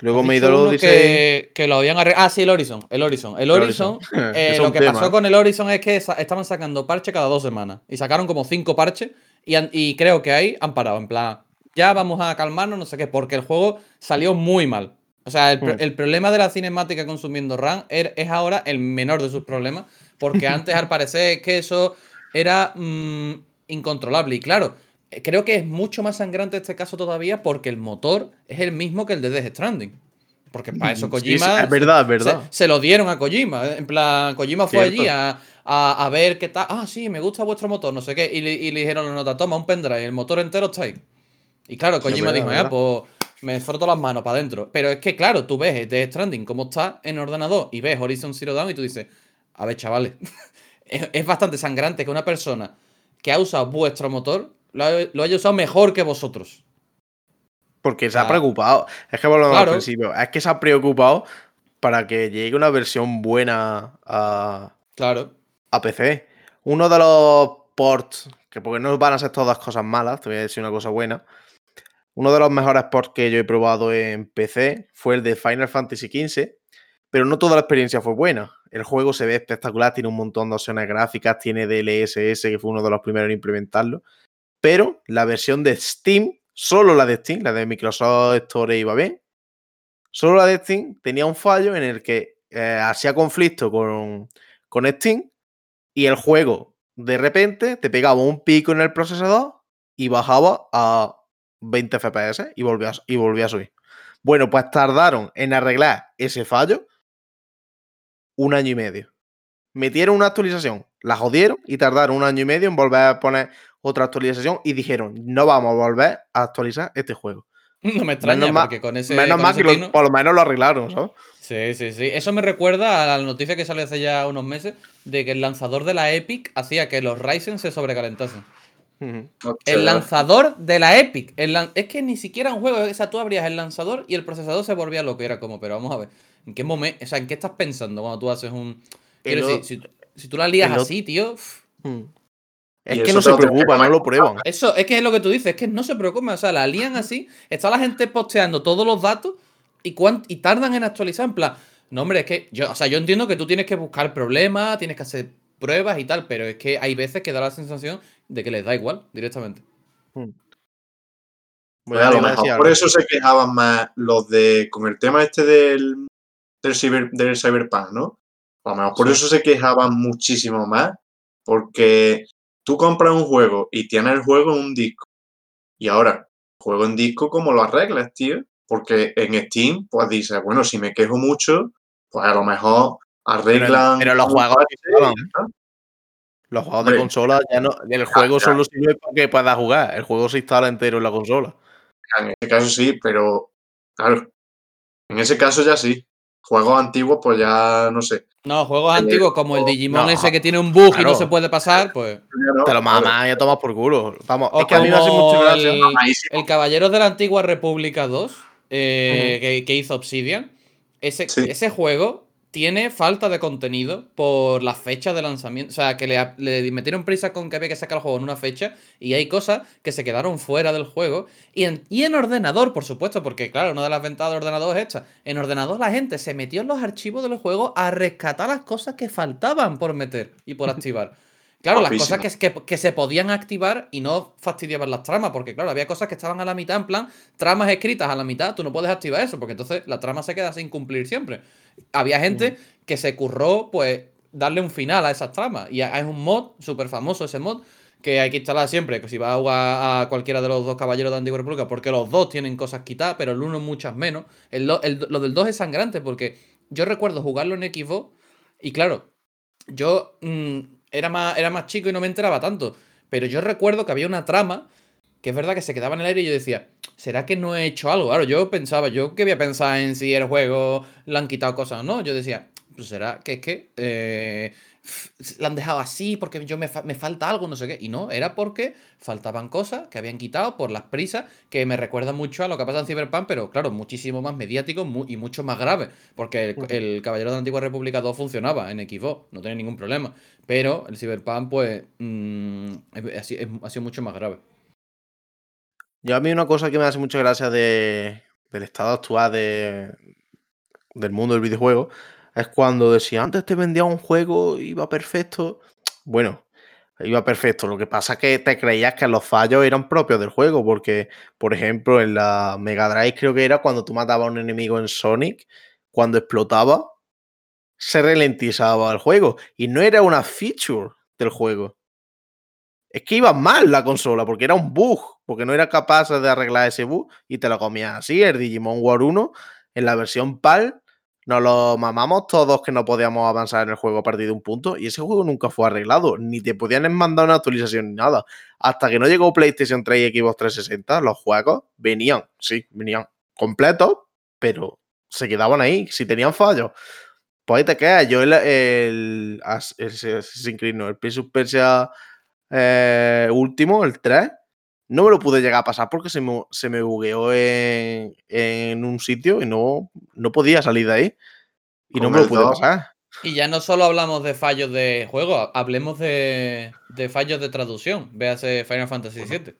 Luego me he ido que, que lo habían arreglado. Ah, sí, el Horizon. El Horizon. El Horizon. Eh, lo que pasó con el Horizon es que estaban sacando parches cada dos semanas. Y sacaron como cinco parches. Y, y creo que ahí han parado. En plan, ya vamos a calmarnos, no sé qué. Porque el juego salió muy mal. O sea, hmm. el, problema de la cinemática consumiendo RAM er, es ahora el menor de sus problemas, porque antes al parecer que eso era mm, incontrolable. Y claro, eh, creo que es mucho más sangrante este caso todavía porque el motor es el mismo que el de Death Stranding. Porque para eso Sí, Kojima. sí, es verdad, es se- verdad. Se, lo dieron a Kojima. ¿eh? En plan, Kojima fue Cierto. allí a, a- a ver qué tal. Ah, sí, me gusta vuestro motor, no sé qué. Y le, y le dijeron la nota, toma un pendrive, el motor entero está ahí. Y claro, Kojima dijo, ya, pues me froto las manos para adentro. Pero es que, claro, tú ves Death Stranding cómo está en ordenador y ves Horizon Zero Dawn y tú dices, a ver, chavales, es, es bastante sangrante que una persona que ha usado vuestro motor lo, lo haya usado mejor que vosotros. Porque se ha preocupado. Es que volvemos Claro. al principio. Es que se ha preocupado para que llegue una versión buena a, Claro. a PC. Uno de los ports, que porque no van a ser todas cosas malas, te voy a decir una cosa buena. Uno de los mejores ports que yo he probado en PC fue el de Final Fantasy XV, pero no toda la experiencia fue buena. El juego se ve espectacular, tiene un montón de opciones gráficas, tiene DLSS, que fue uno de los primeros en implementarlo. Pero la versión de Steam, solo la de Steam, la de Microsoft Store iba bien. Solo la de Steam tenía un fallo en el que eh, hacía conflicto con, con Steam y el juego de repente te pegaba un pico en el procesador y bajaba a 20 FPS y volvía, a- y a subir. Bueno, pues tardaron en arreglar ese fallo un año y medio. Metieron una actualización, la jodieron y tardaron un año y medio en volver a poner otra actualización y dijeron, no vamos a volver a actualizar este juego. No me extraña, Menos porque con ese. Menos con mal ese que lo- por lo menos lo arreglaron, ¿sabes? Sí, sí, sí. Eso me recuerda a la noticia que salió hace ya unos meses de que el lanzador de la Epic hacía que los Ryzen se sobrecalentasen. El lanzador de la Epic. el lan- es que ni siquiera un juego. O sea, tú abrías el lanzador y el procesador se volvía lo que era como. Pero vamos a ver. ¿En qué momento? O sea, ¿en qué estás pensando cuando tú haces un. Quiero decir, si, tú- si tú la lías el así, tío. Mm. Es que eso no se preocupan, no lo prueban. Eso es que es lo que tú dices. Es que no se preocupen. O sea, la lían así. Está la gente posteando todos los datos y, y tardan en actualizar. En plan, no, hombre, es que yo, o sea, yo entiendo que tú tienes que buscar problemas, tienes que hacer pruebas y tal, pero es que hay veces que da la sensación de que les da igual directamente. Bueno, Pues a lo mejor por eso se quejaban más los de. con el tema este del. del, ciber- del cyberpunk, ¿no? A lo mejor por Sí. eso se quejaban muchísimo más. Porque tú compras un juego y tienes el juego en un disco. Y ahora, juego en disco, ¿cómo lo arreglas, tío? Porque en Steam, pues dices, bueno, si me quejo mucho, pues a lo mejor arreglan. pero los un juegos parche que estaban, y ya está. Los juegos de Hombre. consola ya no. El juego ya. solo sirve para que puedas jugar. El juego se instala entero en la consola. En ese caso sí, pero claro, en ese caso ya sí. Juegos antiguos, pues ya no sé. No, juegos Eh, antiguos como el Digimon no, ese que tiene un bug y no se puede pasar, pues. No, Te lo mamas y a tomar por culo. Vamos, O es que a mí me hace como mucha gracia. el-. El Caballeros de la Antigua República 2, eh, que, que hizo Obsidian, ese, Sí. ese juego tiene falta de contenido por las fechas de lanzamiento. O sea, que le, le metieron prisa con que había que sacar el juego en una fecha y hay cosas que se quedaron fuera del juego. Y en, y en ordenador, por supuesto, porque claro, una de las ventajas del ordenador es esta. En ordenador la gente se metió en los archivos del juego a rescatar las cosas que faltaban por meter y por activar. Claro, las cosas que, que, que se podían activar y no fastidiaban las tramas, porque claro, había cosas que estaban a la mitad, en plan, tramas escritas a la mitad, tú no puedes activar eso, porque entonces la trama se queda sin cumplir siempre. Había gente que se curró, pues, darle un final a esas tramas. Y es un mod súper famoso ese mod, que hay que instalar siempre, que si vas a jugar a cualquiera de los dos caballeros de Antigua República, porque los dos tienen cosas quitadas, pero el uno muchas menos. El do- el- lo del 2 es sangrante, porque yo recuerdo jugarlo en Xbox, y claro, yo mm, era, más, era más chico y no me enteraba tanto. Pero yo recuerdo que había una trama que es verdad que se quedaba en el aire y yo decía, ¿será que no he hecho algo? Claro, yo pensaba, yo que voy a pensar en si el juego le han quitado cosas o no. Yo decía, pues será que es que eh, la han dejado así porque yo me, fa- me falta algo, no sé qué. Y no, era porque faltaban cosas que habían quitado por las prisas, que me recuerda mucho a lo que pasa en Cyberpunk, pero claro, muchísimo más mediático mu- y mucho más grave. Porque el, Caballero de la Antigua República 2 funcionaba en Xbox, no tenía ningún problema. Pero el Cyberpunk, pues, mm, es- ha sido mucho más grave. Yo a mí una cosa que me hace mucha gracia de, del estado actual de, del mundo del videojuego es cuando decía antes te vendía un juego iba perfecto. Bueno, iba perfecto. Lo que pasa es que te creías que los fallos eran propios del juego, porque, por ejemplo, en la Mega Drive creo que era cuando tú matabas a un enemigo en Sonic, cuando explotaba, se ralentizaba el juego. Y no era una feature del juego. Es que iba mal la consola, porque era un bug, porque no era capaz de arreglar ese bug y te lo comías así. El Digimon War 1, en la versión PAL nos lo mamamos todos que no podíamos avanzar en el juego a partir de un punto y ese juego nunca fue arreglado, ni te podían mandar una actualización ni nada. Hasta que no llegó PlayStation 3 y Xbox 360, los juegos venían, sí, venían completos, pero se quedaban ahí, si tenían fallos. Pues ahí te quedas. Yo el, el, el, el, el Persia eh, último, el 3, no me lo pude llegar a pasar porque se me, se me bugueó en, en, un sitio y no, no podía salir de ahí. Y no me lo pude pasar. Y ya no solo hablamos de fallos de juego, hablemos de, de fallos de traducción. Véase Final Fantasy VII.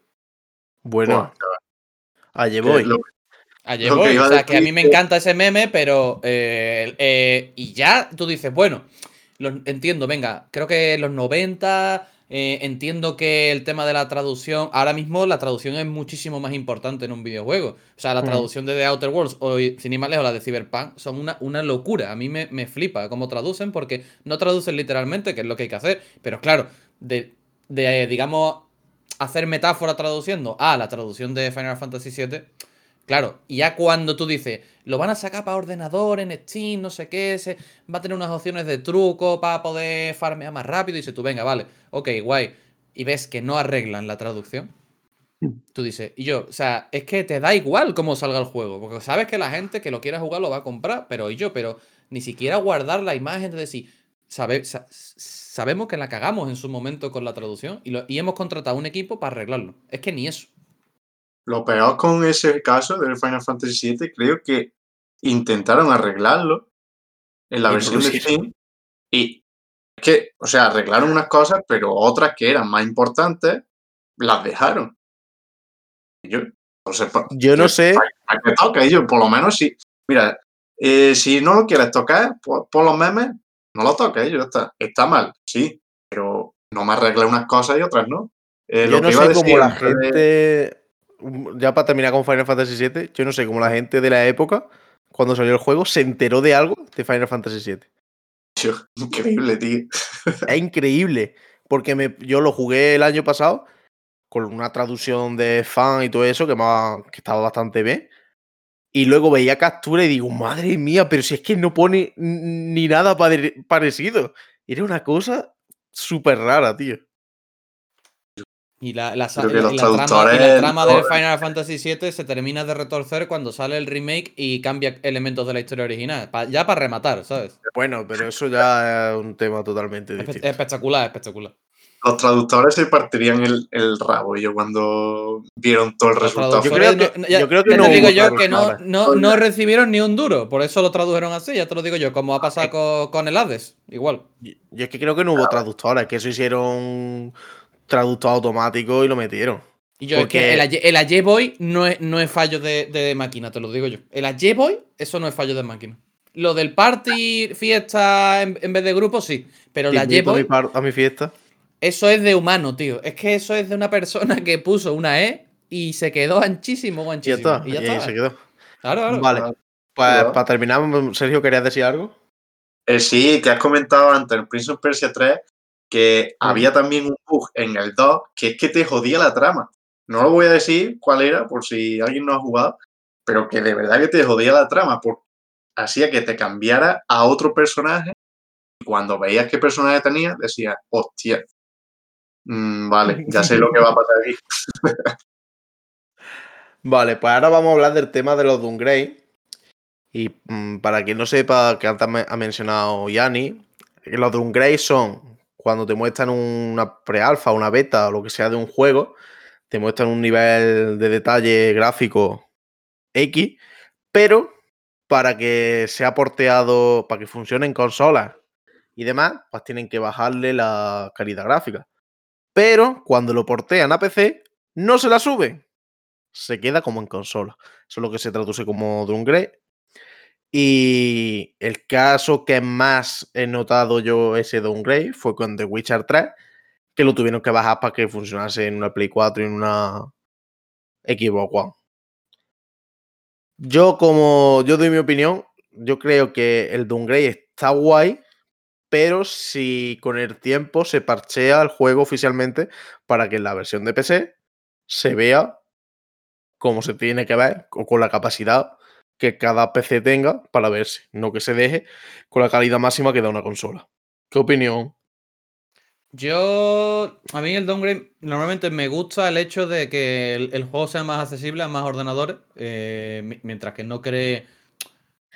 Bueno, allí voy. Allí voy. O sea, que a mí me encanta ese meme, pero. Eh, eh, y ya tú dices, bueno, lo entiendo, venga, creo que los 90 eh, entiendo que el tema de la traducción, ahora mismo la traducción es muchísimo más importante en un videojuego. O sea, la traducción de The Outer Worlds o, sin ir más lejos, la de Cyberpunk son una, una locura. A mí me, flipa cómo traducen porque no traducen literalmente, que es lo que hay que hacer. Pero claro, de, de digamos, hacer metáfora traduciendo a la traducción de Final Fantasy VII Claro, y ya cuando tú dices, lo van a sacar para ordenador, en Steam, no sé qué, se, va a tener unas opciones de truco para poder farmear más rápido, y dices tú, venga, vale, ok, guay, y ves que no arreglan la traducción, tú dices, y yo, o sea, es que te da igual cómo salga el juego, porque sabes que la gente que lo quiera jugar lo va a comprar, pero y yo, pero ni siquiera guardar la imagen de decir, sabe, sabemos que la cagamos en su momento con la traducción y, y hemos contratado un equipo para arreglarlo. Es que ni eso. Lo peor con ese caso del Final Fantasy VII, creo que intentaron arreglarlo en la versión de Steam y es que, o sea, arreglaron unas cosas, pero otras que eran más importantes las dejaron. Yo, no sé, yo no sé. ¿A qué toca ellos? Por lo menos si, mira, eh, si no lo quieres tocar por, los memes, no lo toques, ellos está. Está mal, sí, pero no me arregle unas cosas y otras no. Eh, yo no sé cómo la gente ya para terminar con Final Fantasy VII, yo no sé cómo la gente de la época, cuando salió el juego, se enteró de algo de Final Fantasy VII. Increíble, tío. Es increíble. Porque yo lo jugué el año pasado con una traducción de fan y todo eso, que, que estaba bastante bien. Y luego veía captura y digo, madre mía, pero si es que no pone ni nada parecido. Era una cosa súper rara, tío. Y la, la, trama, de Final Fantasy VII se termina de retorcer cuando sale el remake y cambia elementos de la historia original. ya para rematar, ¿sabes? Bueno, pero eso ya es un tema totalmente distinto. Espectacular, espectacular. Los traductores se partirían el, el rabo yo cuando vieron todo el resultado. Yo creo que, yo creo que no. Te digo yo que no, no, no, recibieron ni un duro, por eso lo tradujeron así, ya te lo digo yo, como ha pasado con, con el Hades, igual. Yo es que creo que no hubo traductores, que eso hicieron traductor automático y lo metieron. Y yo, Porque... es que el, el Boy no es, no es fallo de, máquina, te lo digo yo. El Boy, eso no es fallo de máquina. Lo del party, fiesta en, vez de grupo, sí. Pero la Boy. A mi fiesta. Eso es de humano, tío. Es que eso es de una persona que puso una E y se quedó anchísimo, anchísimo. Y ya está. Y, se quedó. Claro, claro. Vale. Pues para terminar, Sergio, ¿querías decir algo? Eh, sí, que has comentado antes, el Prince of Persia 3 que había también un bug en el 2 que es que te jodía la trama. No lo voy a decir cuál era por si alguien no ha jugado, pero que de verdad que te jodía la trama, porque hacía que te cambiara a otro personaje y cuando veías qué personaje tenía, decías, hostia, mm, vale, ya sé lo que va a pasar aquí. vale, pues ahora vamos a hablar del tema de los Dungrey. Y mm, para quien no sepa, que antes ha mencionado Yanni, los Dungrey son cuando te muestran una pre-alfa, una beta o lo que sea de un juego, te muestran un nivel de detalle gráfico X, pero para que sea porteado, para que funcione en consolas y demás, pues tienen que bajarle la calidad gráfica. Pero cuando lo portean a PC, no se la suben. Se queda como en consola. Eso es lo que se traduce como downgrade y el caso que más he notado yo ese downgrade fue con The Witcher 3, que lo tuvieron que bajar para que funcionase en una Play 4 y en una Xbox One. Yo, como yo doy mi opinión, yo creo que el downgrade está guay, pero si con el tiempo se parchea el juego oficialmente para que en la versión de PC se vea como se tiene que ver o con la capacidad que cada PC tenga para verse, no que se deje con la calidad máxima que da una consola. ¿Qué opinión? Yo, a mí el downgrade normalmente me gusta el hecho de que el, juego sea más accesible a más ordenadores, eh, mientras que no cree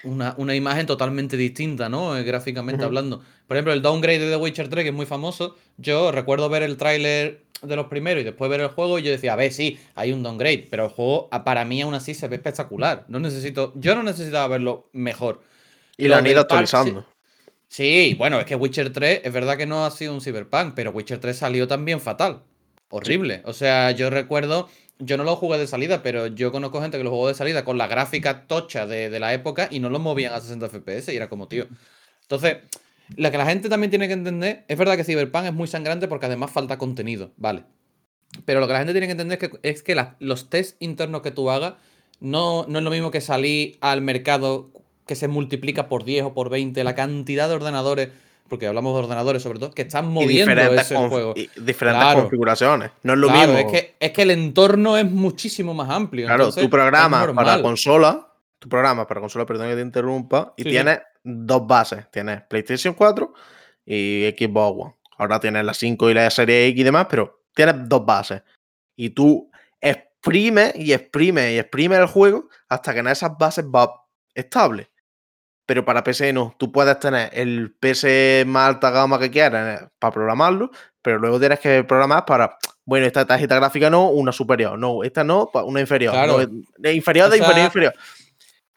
una, imagen totalmente distinta, ¿no? Eh, gráficamente hablando. Por ejemplo, el downgrade de The Witcher 3, que es muy famoso, yo recuerdo ver el tráiler de los primeros y después ver el juego y yo decía, a ver, sí, hay un downgrade, pero el juego para mí aún así se ve espectacular. No necesito, yo no necesitaba verlo mejor. Y lo han ido actualizando. Sí, bueno, es que Witcher 3 es verdad que no ha sido un cyberpunk, pero Witcher 3 salió también fatal. Horrible. O sea, yo recuerdo, yo no lo jugué de salida, pero yo conozco gente que lo jugó de salida con la gráfica tocha de, la época y no lo movían a 60 FPS y era como, tío. Entonces, lo que la gente también tiene que entender, es verdad que Cyberpunk es muy sangrante porque además falta contenido, ¿vale? Pero lo que la gente tiene que entender es que, es que los test internos que tú hagas no, no es lo mismo que salir al mercado que se multiplica por 10 o por 20 la cantidad de ordenadores, porque hablamos de ordenadores sobre todo, que están moviendo ese juego. diferentes configuraciones. No es lo mismo. Es que, es que el entorno es muchísimo más amplio. Claro, tu programa para consola, tu programa para consola, perdón que te interrumpa, y tienes dos bases. Tienes PlayStation 4 y Xbox One. Ahora tienes la 5 y la serie X y demás, pero tienes dos bases. Y tú exprimes y exprimes y exprimes el juego hasta que en esas bases va estable pero para PC no. Tú puedes tener el PC más alta gama que quieras eh, para programarlo, pero luego tienes que programar para, bueno, esta tarjeta gráfica no, una superior, no, esta no, una inferior, inferior de inferior inferior.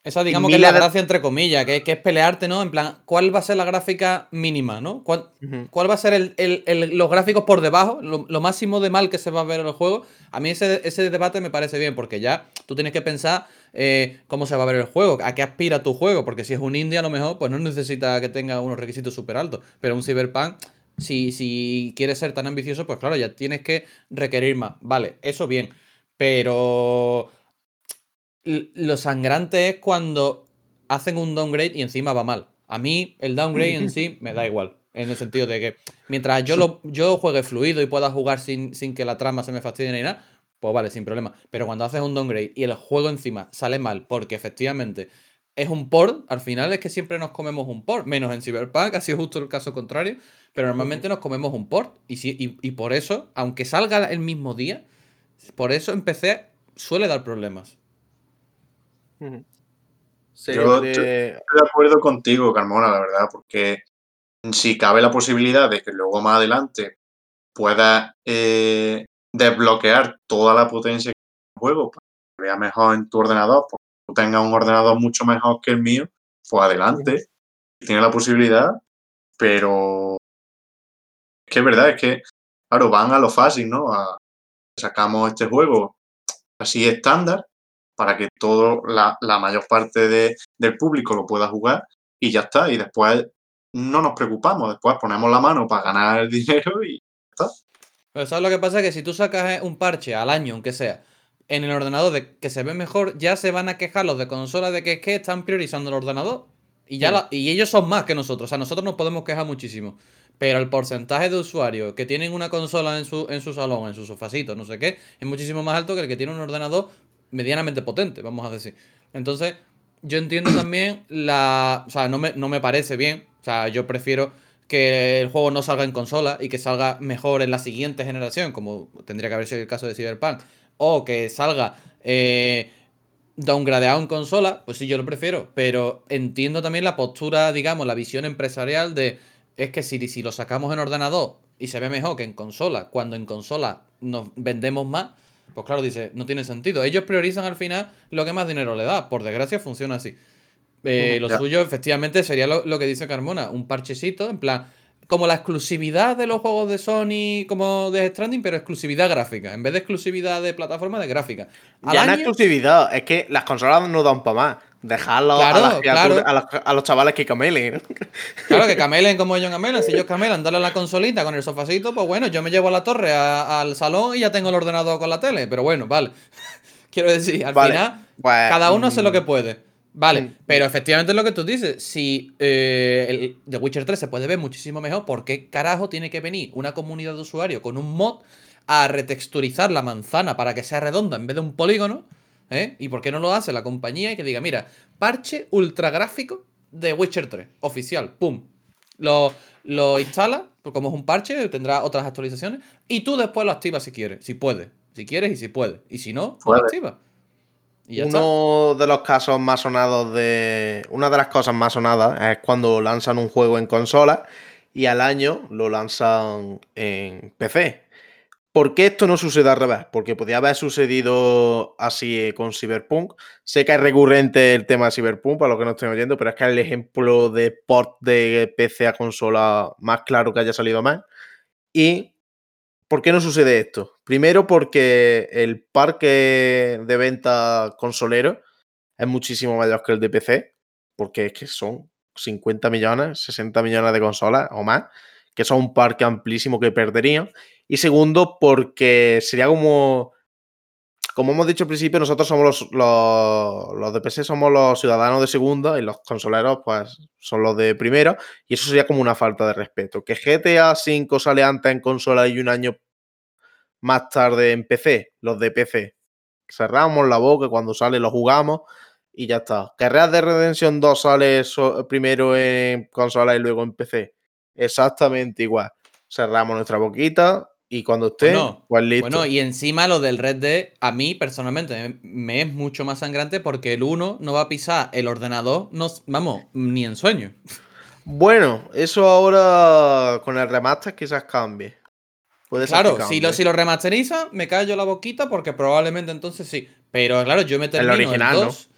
Esa digamos que es la gracia entre comillas, que, es pelearte, ¿no? En plan, ¿cuál va a ser la gráfica mínima, ¿no? ¿Cuál, va a ser los gráficos por debajo, lo, máximo de mal que se va a ver en el juego? A mí ese, ese debate me parece bien, porque ya tú tienes que pensar eh, cómo se va a ver el juego, a qué aspira tu juego, porque si es un indie a lo mejor, pues no necesita que tenga unos requisitos súper altos, pero un cyberpunk, si, si quieres ser tan ambicioso, pues claro, ya tienes que requerir más. Vale, eso bien, pero lo sangrante es cuando hacen un downgrade y encima va mal. A mí el downgrade en sí me da igual. En el sentido de que mientras yo, lo, yo juegue fluido y pueda jugar sin, sin que la trama se me fastidie ni nada, pues vale, sin problema. Pero cuando haces un downgrade y el juego encima sale mal, porque efectivamente es un port, al final es que siempre nos comemos un port, menos en Cyberpunk, ha sido justo el caso contrario, pero normalmente nos comemos un port. Y, si, y, por eso, aunque salga el mismo día, por eso empecé, suele dar problemas. Yo estoy de acuerdo contigo, Carmona, la verdad, porque si cabe la posibilidad de que luego más adelante pueda eh, desbloquear toda la potencia del juego para que vea mejor en tu ordenador, porque tú tengas un ordenador mucho mejor que el mío, pues adelante, tiene la posibilidad, pero es que es verdad, es que, claro, van a lo fácil, ¿no? sacamos este juego así estándar para que todo, la, mayor parte del público lo pueda jugar y ya está, y después no nos preocupamos, después ponemos la mano para ganar el dinero y ya está. Pero ¿sabes lo que pasa? Que si tú sacas un parche al año, aunque sea, en el ordenador de que se ve mejor, ya se van a quejar los de consola de que es que están priorizando el ordenador. Y, ya y ellos son más que nosotros. O sea, nosotros nos podemos quejar muchísimo. Pero el porcentaje de usuarios que tienen una consola en su, en su salón, en su sofacito, no sé qué, es muchísimo más alto que el que tiene un ordenador medianamente potente, vamos a decir. Entonces, yo entiendo también la. O sea, no me, no me parece bien. O sea, yo prefiero que el juego no salga en consola y que salga mejor en la siguiente generación, como tendría que haber sido el caso de Cyberpunk, o que salga eh, downgradeado en consola, pues sí, yo lo prefiero. Pero entiendo también la postura, digamos, la visión empresarial de es que si, si lo sacamos en ordenador y se ve mejor que en consola, cuando en consola nos vendemos más, pues claro, dice, no tiene sentido. Ellos priorizan al final lo que más dinero le da. Por desgracia funciona así. Eh, lo suyo, efectivamente, sería lo, que dice Carmona, un parchecito, en plan, como la exclusividad de los juegos de Sony, como de Stranding, pero exclusividad gráfica, en vez de exclusividad de plataforma, de gráfica. ya no exclusividad, es que las consolas no dan para más. Dejarlo a, a, los, chavales que camelen. Claro, que camelen como ellos camelan. Si ellos camelan, darle a la consolita con el sofacito, pues bueno, yo me llevo a la torre al salón y ya tengo el ordenador con la tele. Pero bueno, vale. Quiero decir, al final, pues, cada uno hace lo que mm, puede. Vale, pero efectivamente es lo que tú dices. Si eh, el The Witcher 3 se puede ver muchísimo mejor, ¿por qué carajo tiene que venir una comunidad de usuarios con un mod a retexturizar la manzana para que sea redonda en vez de un polígono? ¿Eh? ¿Y por qué no lo hace la compañía y que diga, mira, parche ultra gráfico de Witcher 3, oficial, pum. Lo, lo instala, pues como es un parche, tendrá otras actualizaciones, y tú después lo activas si quieres, si puedes. Si quieres y si puedes. Y si no, lo activas. Y ya está. Uno de los casos más sonados de. Una de las cosas más sonadas es cuando lanzan un juego en consola y al año lo lanzan en PC. ¿Por qué esto no sucede al revés? Porque podría haber sucedido así eh, con Cyberpunk. Sé que es recurrente el tema de Cyberpunk, para los que no estén oyendo, pero es que es el ejemplo de port de PC a consola más claro que haya salido más. ¿Y por qué no sucede esto? Primero porque el parque de venta consolero es muchísimo mayor que el de PC, porque es que son 50 millones, 60 millones de consolas o más, que son un parque amplísimo que perderían. Y segundo, porque sería como, como hemos dicho al principio, nosotros somos los, los, de PC, somos los ciudadanos de segunda y los consoleros, pues, son los de primera. Y eso sería como una falta de respeto. Que GTA V sale antes en consola y un año más tarde en PC, los de PC. Cerramos la boca, cuando sale lo jugamos y ya está. Que Dead Redemption 2 sale primero en consola y luego en PC. Exactamente igual. Cerramos nuestra boquita y cuando esté, Bueno, pues listo. Bueno, y encima lo del Red Dead, a mí personalmente me- es mucho más sangrante porque el 1 no va a pisar el ordenador, no, vamos, ni en sueño. Bueno, eso ahora con el remaster quizás cambie. Puede ser Claro, que si lo, cambie. si lo remasterizan, me callo la boquita porque probablemente entonces sí. Pero claro, yo me termino el, original, ¿no? 2.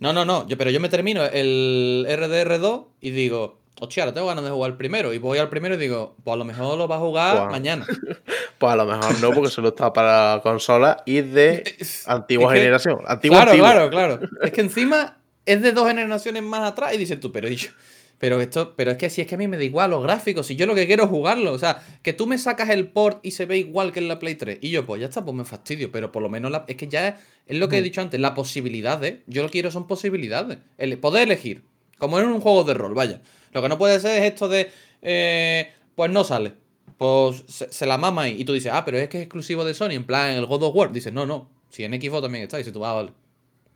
¿no? No, no, yo, pero yo me termino el RDR2 y digo, hostia, ahora tengo ganas de jugar el primero. Y voy al primero y digo, pues a lo mejor lo vas a jugar Guau. mañana. Pues a lo mejor no, porque solo está para consola y de antigua Es que- generación. Antigua, Claro, antigua. claro, claro. Es que encima es de dos generaciones más atrás y dices tú, pero y yo- pero esto, pero es que si es que a mí me da igual los gráficos, si yo lo que quiero es jugarlo, o sea, que tú me sacas el port y se ve igual que en la Play 3 y yo pues ya está, pues me fastidio, pero por lo menos la- es que ya es, es lo que he dicho antes, la posibilidad de, yo lo quiero son posibilidades, el poder elegir, como en un juego de rol, vaya. Lo que no puede ser es esto de, eh, pues no sale, pues se, se la mama ahí y tú dices, ah, pero es que es exclusivo de Sony, en plan el God of War, dices, no, no, si en Xbox también está, y dices tú, ah, vale.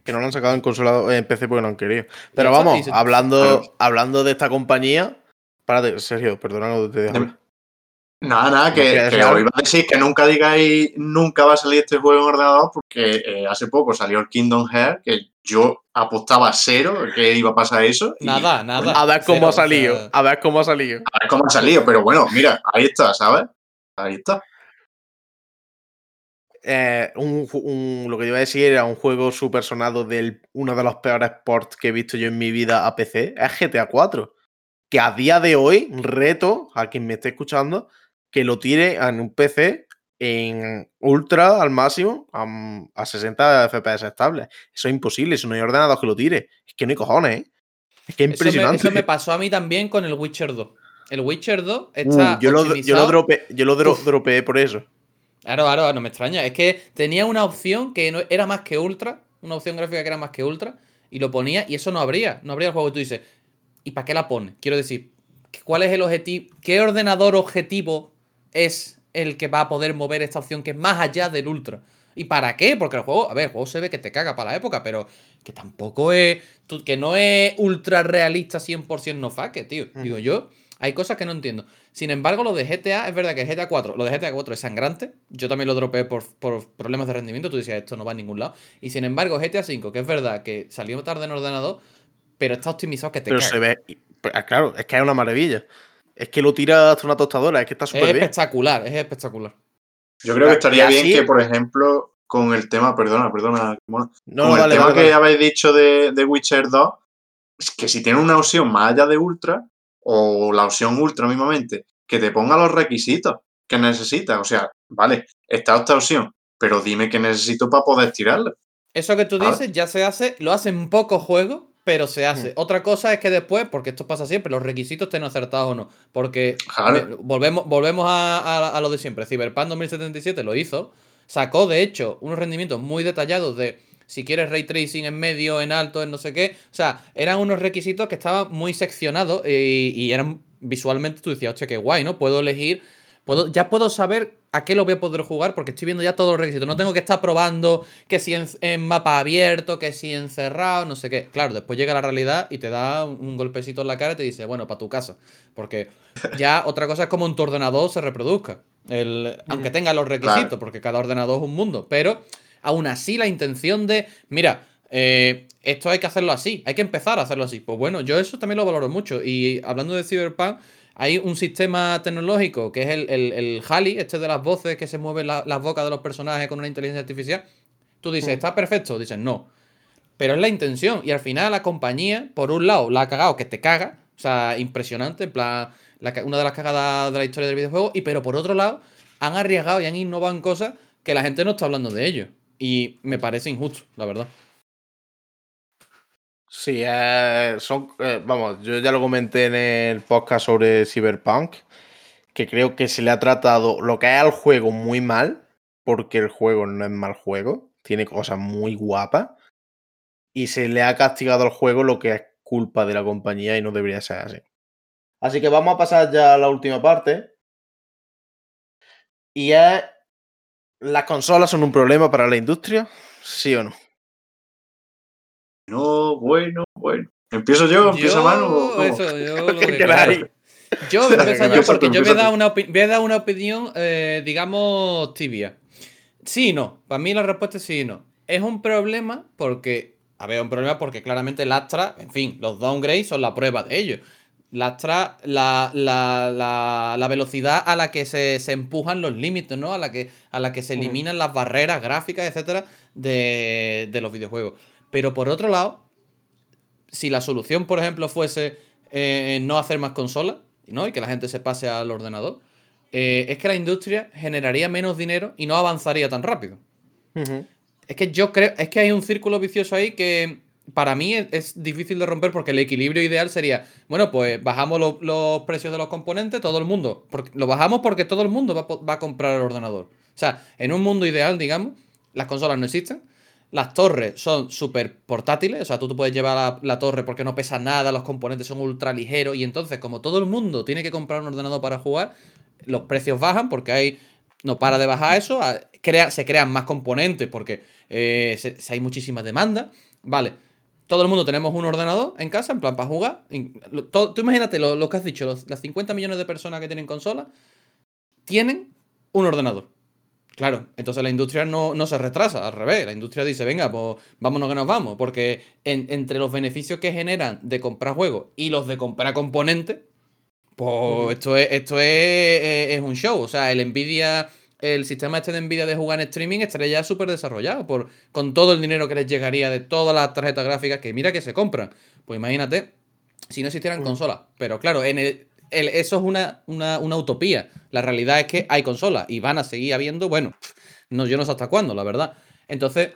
Que no lo han sacado en consola en PC porque no han querido. Pero vamos, hablando, Claro. hablando de esta compañía. Párate, Sergio, perdona que te dejo. Nada, nada, ¿No que, que iba a decir que nunca digáis nunca va a salir este juego en ordenador porque eh, hace poco salió el Kingdom Hearts que yo apostaba a cero que iba a pasar eso. y Nada, nada. A ver cómo Cero, ha salido. A ver cómo ha salido. A ver cómo ha salido, pero bueno, mira, ahí está, ¿sabes? Ahí está. Eh, un, lo que iba a decir era un juego super sonado del uno de los peores ports que he visto yo en mi vida a PC. Es GTA 4. Que a día de hoy, reto a quien me esté escuchando que lo tire en un PC en ultra al máximo a, a 60 FPS estables. Eso es imposible, si no hay ordenador que lo tire. Es que no hay cojones, ¿eh? Es que es Eso me, impresionante. eso me pasó a mí también con el Witcher 2. El Witcher 2 está Uh, yo, lo, yo lo drope- yo lo dro- dropeé por eso. Claro, claro, no me extraña. Es que tenía una opción que no, era más que ultra, una opción gráfica que era más que ultra, y lo ponía y eso no habría. No habría el juego. Y tú dices, ¿y para qué la pones? Quiero decir, ¿cuál es el objetivo? ¿Qué ordenador objetivo es el que va a poder mover esta opción que es más allá del ultra? ¿Y para qué? Porque el juego, a ver, el juego se ve que te caga para la época, pero que tampoco es. que no es ultra realista 100% no faque, tío. Digo yo, hay cosas que no entiendo. Sin embargo, lo de GTA, es verdad que GTA 4, lo de GTA 4 es sangrante. Yo también lo dropeé por, por problemas de rendimiento. Tú decías, esto no va a ningún lado. Y sin embargo, GTA 5, que es verdad que salió tarde en ordenador, pero está optimizado que te Pero se ve. ah, Claro, es que es una maravilla. Es que lo tira hasta una tostadora, es que está Es súper bien. espectacular, es espectacular. Yo creo que estaría bien que, por ejemplo, con el tema, perdona, perdona, No, con no, el dale, tema dale, que dale. habéis dicho de, de Witcher 2, es que si tiene una opción más allá de Ultra, o la opción Ultra mismamente, que te ponga los requisitos que necesitas. O sea, vale, está esta opción, pero dime qué necesito para poder tirarla. Eso que tú dices ya se hace, lo hace en pocos juegos, pero se hace. Mm. Otra cosa es que después, porque esto pasa siempre, los requisitos estén acertados o no. Porque Claro. me- volvemos, volvemos a, a- a lo de siempre. Cyberpunk 2077 lo hizo. Sacó, de hecho, unos rendimientos muy detallados de si quieres ray tracing en medio, en alto, en no sé qué. O sea, eran unos requisitos que estaban muy seccionados y, y eran visualmente, tú decías, hostia, qué guay, ¿no? Puedo elegir, puedo, ya puedo saber ¿a qué lo voy a poder jugar? Porque estoy viendo ya todos los requisitos. No tengo que estar probando que si en, mapa abierto, que si encerrado, no sé qué. Claro, después llega la realidad y te da un golpecito en la cara y te dice, bueno, para tu casa. Porque ya otra cosa es como en tu ordenador se reproduzca. El, aunque tenga los requisitos, porque cada ordenador es un mundo. Pero aún así la intención de, mira, eh, esto hay que hacerlo así, hay que empezar a hacerlo así. Pues bueno, yo eso también lo valoro mucho. Y hablando de Cyberpunk, hay un sistema tecnológico que es el, el, el HALI, este de las voces que se mueven las bocas de los personajes con una inteligencia artificial. Tú dices, mm. ¿está perfecto? Dices, no. Pero es la intención. Y al final la compañía, por un lado, la ha cagado que te caga. O sea, impresionante. En plan, una de las cagadas de la historia del videojuego. Y pero por otro lado, han arriesgado y han innovado en cosas que la gente no está hablando de ello. Y me parece injusto, la verdad. Sí, eh, son, eh, vamos, yo ya lo comenté en el podcast sobre Cyberpunk, que creo que se le ha tratado lo que es al juego muy mal, porque el juego no es mal juego, tiene cosas muy guapas, y se le ha castigado al juego lo que es culpa de la compañía y no debería ser así. Así que vamos a pasar ya a la última parte. Y es, ¿las consolas son un problema para la industria? ¿Sí o no? No, bueno, bueno. ¿Empiezo yo? ¿Empieza mano? Eso, yo lo que Yo voy a empezar yo porque yo voy a dar una, voy a dar una opinión, eh, digamos, tibia. Sí y no. Para mí la respuesta es sí y no. Es un problema porque. A ver, un problema porque claramente el Astra, en fin, los downgrades son la prueba de ello. Lastra la, la, la, la, velocidad a la que se, se, empujan los límites, ¿no? A la que, a la que se eliminan las barreras gráficas, etcétera, de, de los videojuegos. Pero por otro lado, si la solución, por ejemplo, fuese eh, no hacer más consolas, ¿no? Y que la gente se pase al ordenador, eh, es que la industria generaría menos dinero y no avanzaría tan rápido. Es que yo creo, es que hay un círculo vicioso ahí que para mí es, difícil de romper porque el equilibrio ideal sería, bueno, pues bajamos los precios de los componentes, todo el mundo, lo bajamos porque todo el mundo va, va a comprar el ordenador. O sea, en un mundo ideal, digamos, las consolas no existen, las torres son súper portátiles, o sea, tú, puedes llevar la, torre porque no pesa nada, los componentes son ultra ligeros y entonces como todo el mundo tiene que comprar un ordenador para jugar, los precios bajan porque hay no para de bajar eso, crea, se crean más componentes porque eh, hay muchísima demanda, vale. Todo el mundo tenemos un ordenador en casa, en plan para jugar. tú imagínate lo, que has dicho, las 50 millones de personas que tienen consola tienen un ordenador. Claro, entonces la industria no, se retrasa, al revés, la industria dice, venga, pues vámonos que nos vamos, porque entre los beneficios que generan de comprar juegos y los de comprar componentes, pues esto, es, esto es, un show, o sea, el Nvidia, el sistema este de Nvidia de jugar en streaming estaría ya súper desarrollado, por, con todo el dinero que les llegaría de todas las tarjetas gráficas que mira que se compran, pues imagínate si no existieran consolas, pero claro, en el, eso es una, una, utopía. La realidad es que hay consolas y van a seguir habiendo, bueno, no, yo no sé hasta cuándo, la verdad. Entonces,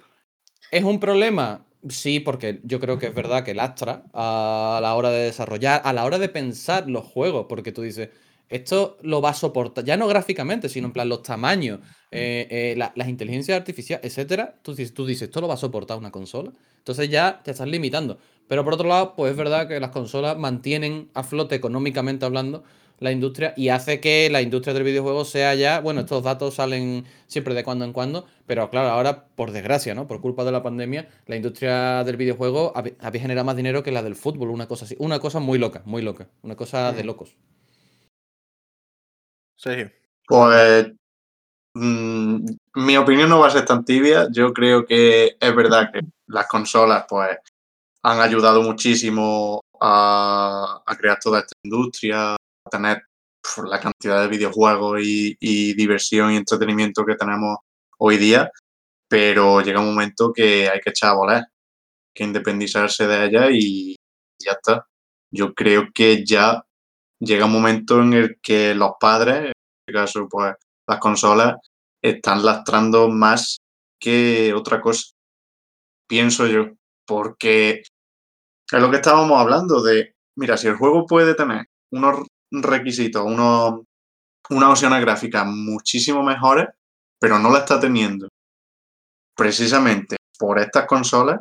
¿es un problema? Sí, porque yo creo que es verdad que lastra a la hora de desarrollar, a la hora de pensar los juegos, porque tú dices, esto lo va a soportar, ya no gráficamente, sino en plan los tamaños, eh, eh, las inteligencias artificiales, etcétera. Tú, tú dices, ¿esto lo va a soportar una consola? Entonces ya te estás limitando. Pero por otro lado, pues es verdad que las consolas mantienen a flote económicamente hablando la industria y hace que la industria del videojuego sea ya, bueno, estos datos salen siempre de cuando en cuando, pero claro, ahora, por desgracia, ¿no? Por culpa de la pandemia, la industria del videojuego había generado más dinero que la del fútbol, una cosa así, una cosa muy loca, muy loca, una cosa de locos. Sí. Pues mm, mi opinión no va a ser tan tibia, yo creo que es verdad que las consolas, pues han ayudado muchísimo a, crear toda esta industria, a tener la cantidad de videojuegos y, diversión y entretenimiento que tenemos hoy día, pero llega un momento que hay que echar a volar, que independizarse de ella y ya está. Yo creo que ya llega un momento en el que los padres, en este caso pues las consolas, están lastrando más que otra cosa. Pienso yo porque es lo que estábamos hablando de, mira, si el juego puede tener unos requisitos, unos, unas opciones gráficas muchísimo mejores, pero no la está teniendo precisamente por estas consolas,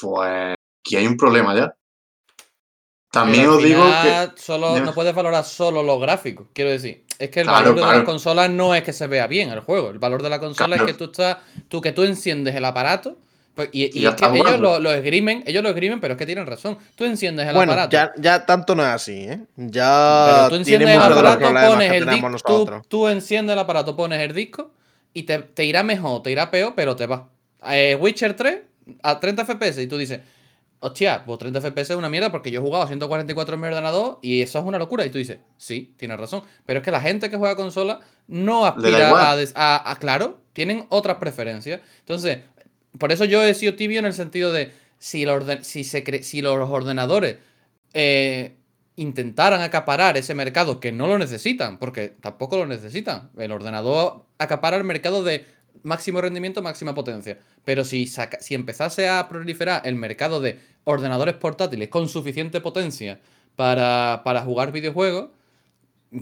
pues aquí hay un problema ya. También os digo que. Solo, no puedes valorar solo los gráficos, quiero decir. Es que el Claro, valor de las consolas no es que se vea bien el juego. El valor de la consola Claro. es que tú estás, tú que tú enciendes el aparato. pues, y, y Y ya es que ellos lo, lo esgrimen, ellos lo esgrimen, pero es que tienen razón. Tú enciendes el Bueno, aparato. ya, ya tanto no es así, ¿eh? Pero Ya tú tiene enciendes el aparato, pones el disco. Tú, tú enciendes el aparato, pones el disco y te, te irá mejor, te irá peor, pero te va. Eh, Witcher 3 a 30 FPS y tú dices, hostia, pues 30 FPS es una mierda porque yo he jugado a 144 en mi ordenador y eso es una locura. Y tú dices, sí, tienes razón. Pero es que la gente que juega consola no aspira a, des- a- a- Claro, tienen otras preferencias. Entonces, por eso yo he sido tibio en el sentido de si, los orde- si, se cre- si los ordenadores eh, intentaran acaparar ese mercado que no lo necesitan, porque tampoco lo necesitan. El ordenador acapara el mercado de máximo rendimiento, máxima potencia. Pero si, si empezase a proliferar el mercado de ordenadores portátiles con suficiente potencia para, para jugar videojuegos,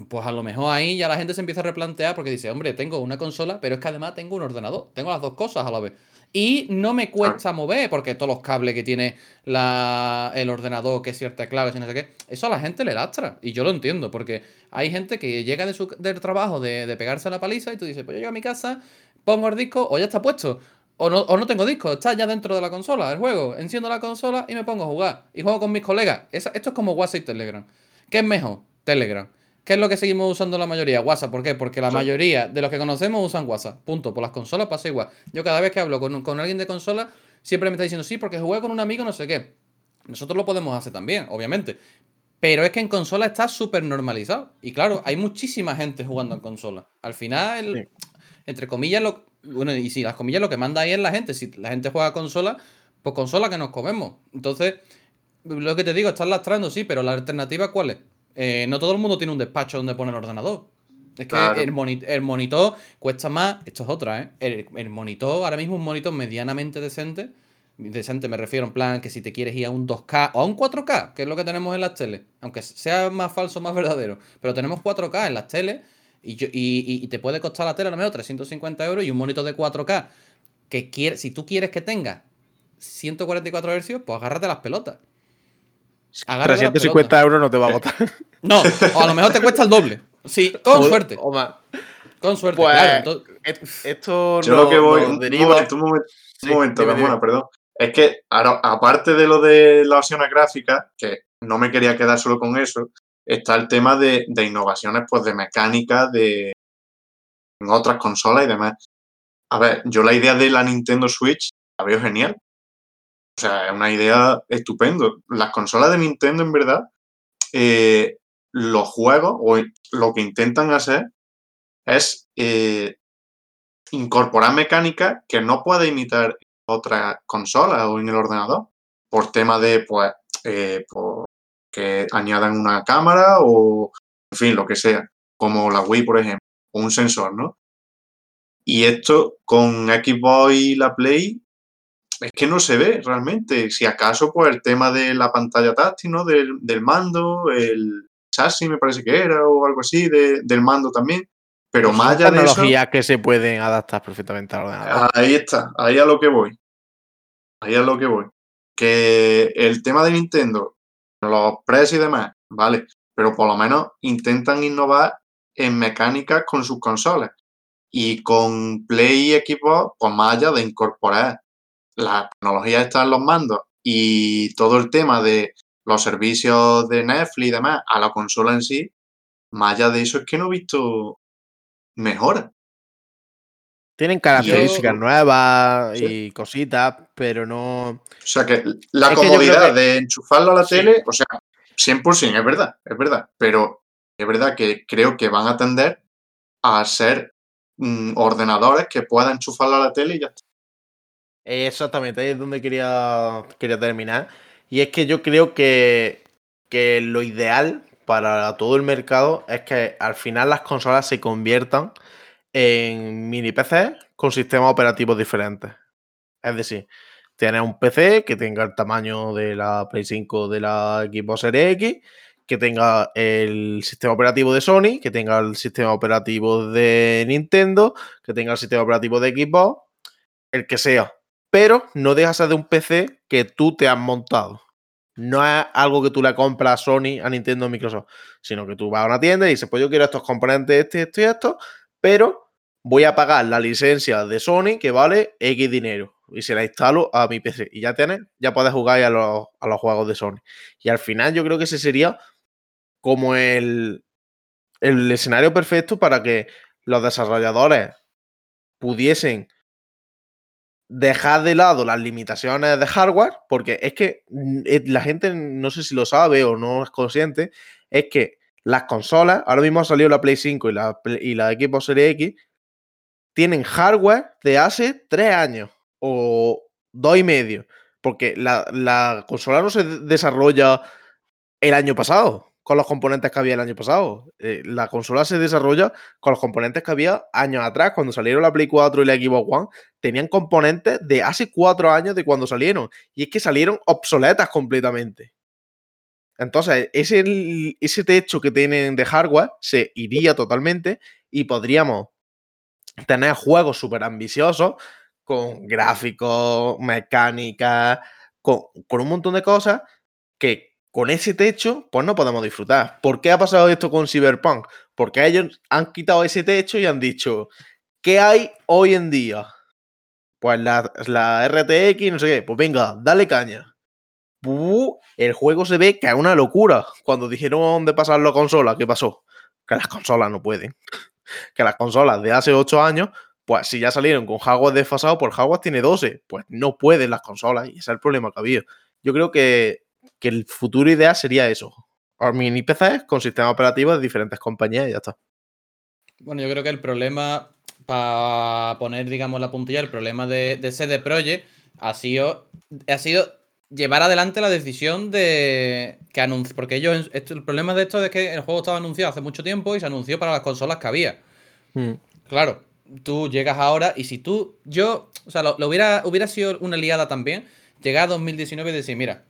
pues a lo mejor ahí ya la gente se empieza a replantear porque dice, hombre, tengo una consola, pero es que además tengo un ordenador, tengo las dos cosas a la vez. Y no me cuesta mover, porque todos los cables que tiene la, el ordenador, que ciertas claves y no sé qué, eso a la gente le lastra. Y yo lo entiendo, porque hay gente que llega de su, del trabajo de, de pegarse la paliza y tú dices, pues yo llego a mi casa, pongo el disco o ya está puesto. O no, o no tengo disco, está ya dentro de la consola, el juego. Enciendo la consola y me pongo a jugar. Y juego con mis colegas. Esa- esto es como WhatsApp y Telegram. ¿Qué es mejor? Telegram. ¿Qué es lo que seguimos usando la mayoría? WhatsApp. ¿Por qué? Porque la Sí. mayoría de los que conocemos usan WhatsApp. Punto. Por las consolas pasa igual. Yo cada vez que hablo con, con alguien de consola, siempre me está diciendo, sí, porque jugué con un amigo, no sé qué. Nosotros lo podemos hacer también, obviamente. Pero es que en consola está súper normalizado. Y claro, hay muchísima gente jugando en consola. Al final, entre comillas, lo, bueno, y si las comillas lo que manda ahí es la gente. Si la gente juega consola, pues consola que nos comemos. Entonces, lo que te digo, estás lastrando, sí, pero la alternativa, ¿cuál es? Eh, no todo el mundo tiene un despacho donde poner ordenador. Es que Claro. el, moni- el monitor cuesta más. Esto es otra, ¿eh? El, el monitor, ahora mismo un monitor medianamente decente. Decente me refiero en plan que si te quieres ir a un 2K o a un 4K, que es lo que tenemos en las teles. Aunque sea más falso, más verdadero. Pero tenemos 4K en las teles y, yo- y- y- y te puede costar la tele a lo mejor 350 euros y un monitor de 4K que quiere, si tú quieres que tenga 144 Hz, pues agárrate las pelotas. Agárrate las 350 euros no te va a agotar. no, o a lo mejor te cuesta el doble. Sí, con O- suerte. o más. Con suerte, Pues, claro. ento- Et- Esto Yo no, lo que voy. nos Un deriva- momento, un momento, un Sí, momento, dime, Ramona, dime. perdón. Es que, ahora, aparte de lo de las opciones gráficas, que no me quería quedar solo con eso, está el tema de, de innovaciones pues, de mecánica de, en otras consolas y demás. A ver, yo la idea de la Nintendo Switch la veo genial. O sea, es una idea estupendo. Las consolas de Nintendo, en verdad, eh, los juegos o lo que intentan hacer es eh, incorporar mecánicas que no puede imitar otras consolas o en el ordenador por tema de pues eh, por que añadan una cámara o en fin lo que sea como la Wii por ejemplo o un sensor no y esto con Xbox y la Play es que no se ve realmente si acaso pues el tema de la pantalla táctil ¿no? del, del mando el chassis me parece que era o algo así de- del mando también pero más allá de eso tecnologías que se pueden adaptar perfectamente al ordenador. Ahí está, ahí a lo que voy. Ahí a lo que voy. Que el tema de Nintendo, los precios y demás, vale, pero por lo menos intentan innovar en mecánicas con sus consolas. Y con Play y Xbox, pues más allá de incorporar la tecnología esta en los mandos y todo el tema de los servicios de Netflix y demás a la consola en sí, más allá de eso es que no he visto mejora. Tienen características Yo- nuevas Sí. y cositas, pero no. O sea que la Es comodidad que- de enchufarlo a la Sí. tele, o sea, 100%, es verdad, es verdad, pero es verdad que creo que van a tender a ser mm, ordenadores que puedan enchufarlo a la tele y ya está. Exactamente, ahí es donde quería, quería terminar. Y es que yo creo que, que lo ideal para todo el mercado es que al final las consolas se conviertan en mini PC con sistemas operativos diferentes. Es decir, tienes un PC que tenga el tamaño de la Play 5 de la Xbox Series X, que tenga el sistema operativo de Sony, que tenga el sistema operativo de Nintendo, que tenga el sistema operativo de Xbox, el que sea. Pero no deja de ser de un PC que tú te has montado. no es algo que tú le compras a Sony, a Nintendo, a Microsoft, sino que tú vas a una tienda y dices, pues yo quiero estos componentes, este, esto y esto, pero voy a pagar la licencia de Sony que vale X dinero y se la instalo a mi PC y ya tienes, ya puedes jugar a los, los juegos de Sony. Y al final yo creo que ese sería como el, el escenario perfecto para que los desarrolladores pudiesen dejar de lado las limitaciones de hardware, porque es que mm, eh, la gente no sé si lo sabe o no es consciente, es que las consolas, ahora mismo ha salido la Play 5 y la, y la Xbox Series X, tienen hardware de hace tres años o dos y medio, porque la, la consola no se desarrolla el año pasado con los componentes que había el año pasado. Eh, la consola se desarrolla con los componentes que había años atrás. Cuando salieron la Play 4 y la Xbox One, tenían componentes de hace cuatro años de cuando salieron. Y es que salieron obsoletas completamente. Entonces, ese, ese techo que tienen de hardware se iría totalmente y podríamos tener juegos súper ambiciosos con gráficos, mecánica, con, con un montón de cosas que con ese techo, pues no podemos disfrutar. ¿Por qué ha pasado esto con Cyberpunk? Porque ellos han quitado ese techo y han dicho, ¿qué hay hoy en día? Pues la, la RTX, no sé qué, pues venga, dale caña. El juego se ve que es una locura. Cuando dijeron de pasarlo a consola, ¿qué pasó? Que las consolas no pueden. que las consolas de hace 8 años, pues si ya salieron con hardware desfasado, por hardware tiene 12, pues no pueden las consolas y ese es el problema que había. Yo creo que que el futuro ideal sería eso. Mini PC con sistemas operativos de diferentes compañías y ya está. Bueno, yo creo que el problema, para poner, digamos, la puntilla, el problema de, de CD Projekt ha sido, ha sido llevar adelante la decisión de que anuncie. Porque ellos, el problema de esto es que el juego estaba anunciado hace mucho tiempo y se anunció para las consolas que había. Hmm. Claro, tú llegas ahora y si tú, yo, o sea, lo, hubiera, hubiera sido una liada también, llegar a 2019 y decir, mira,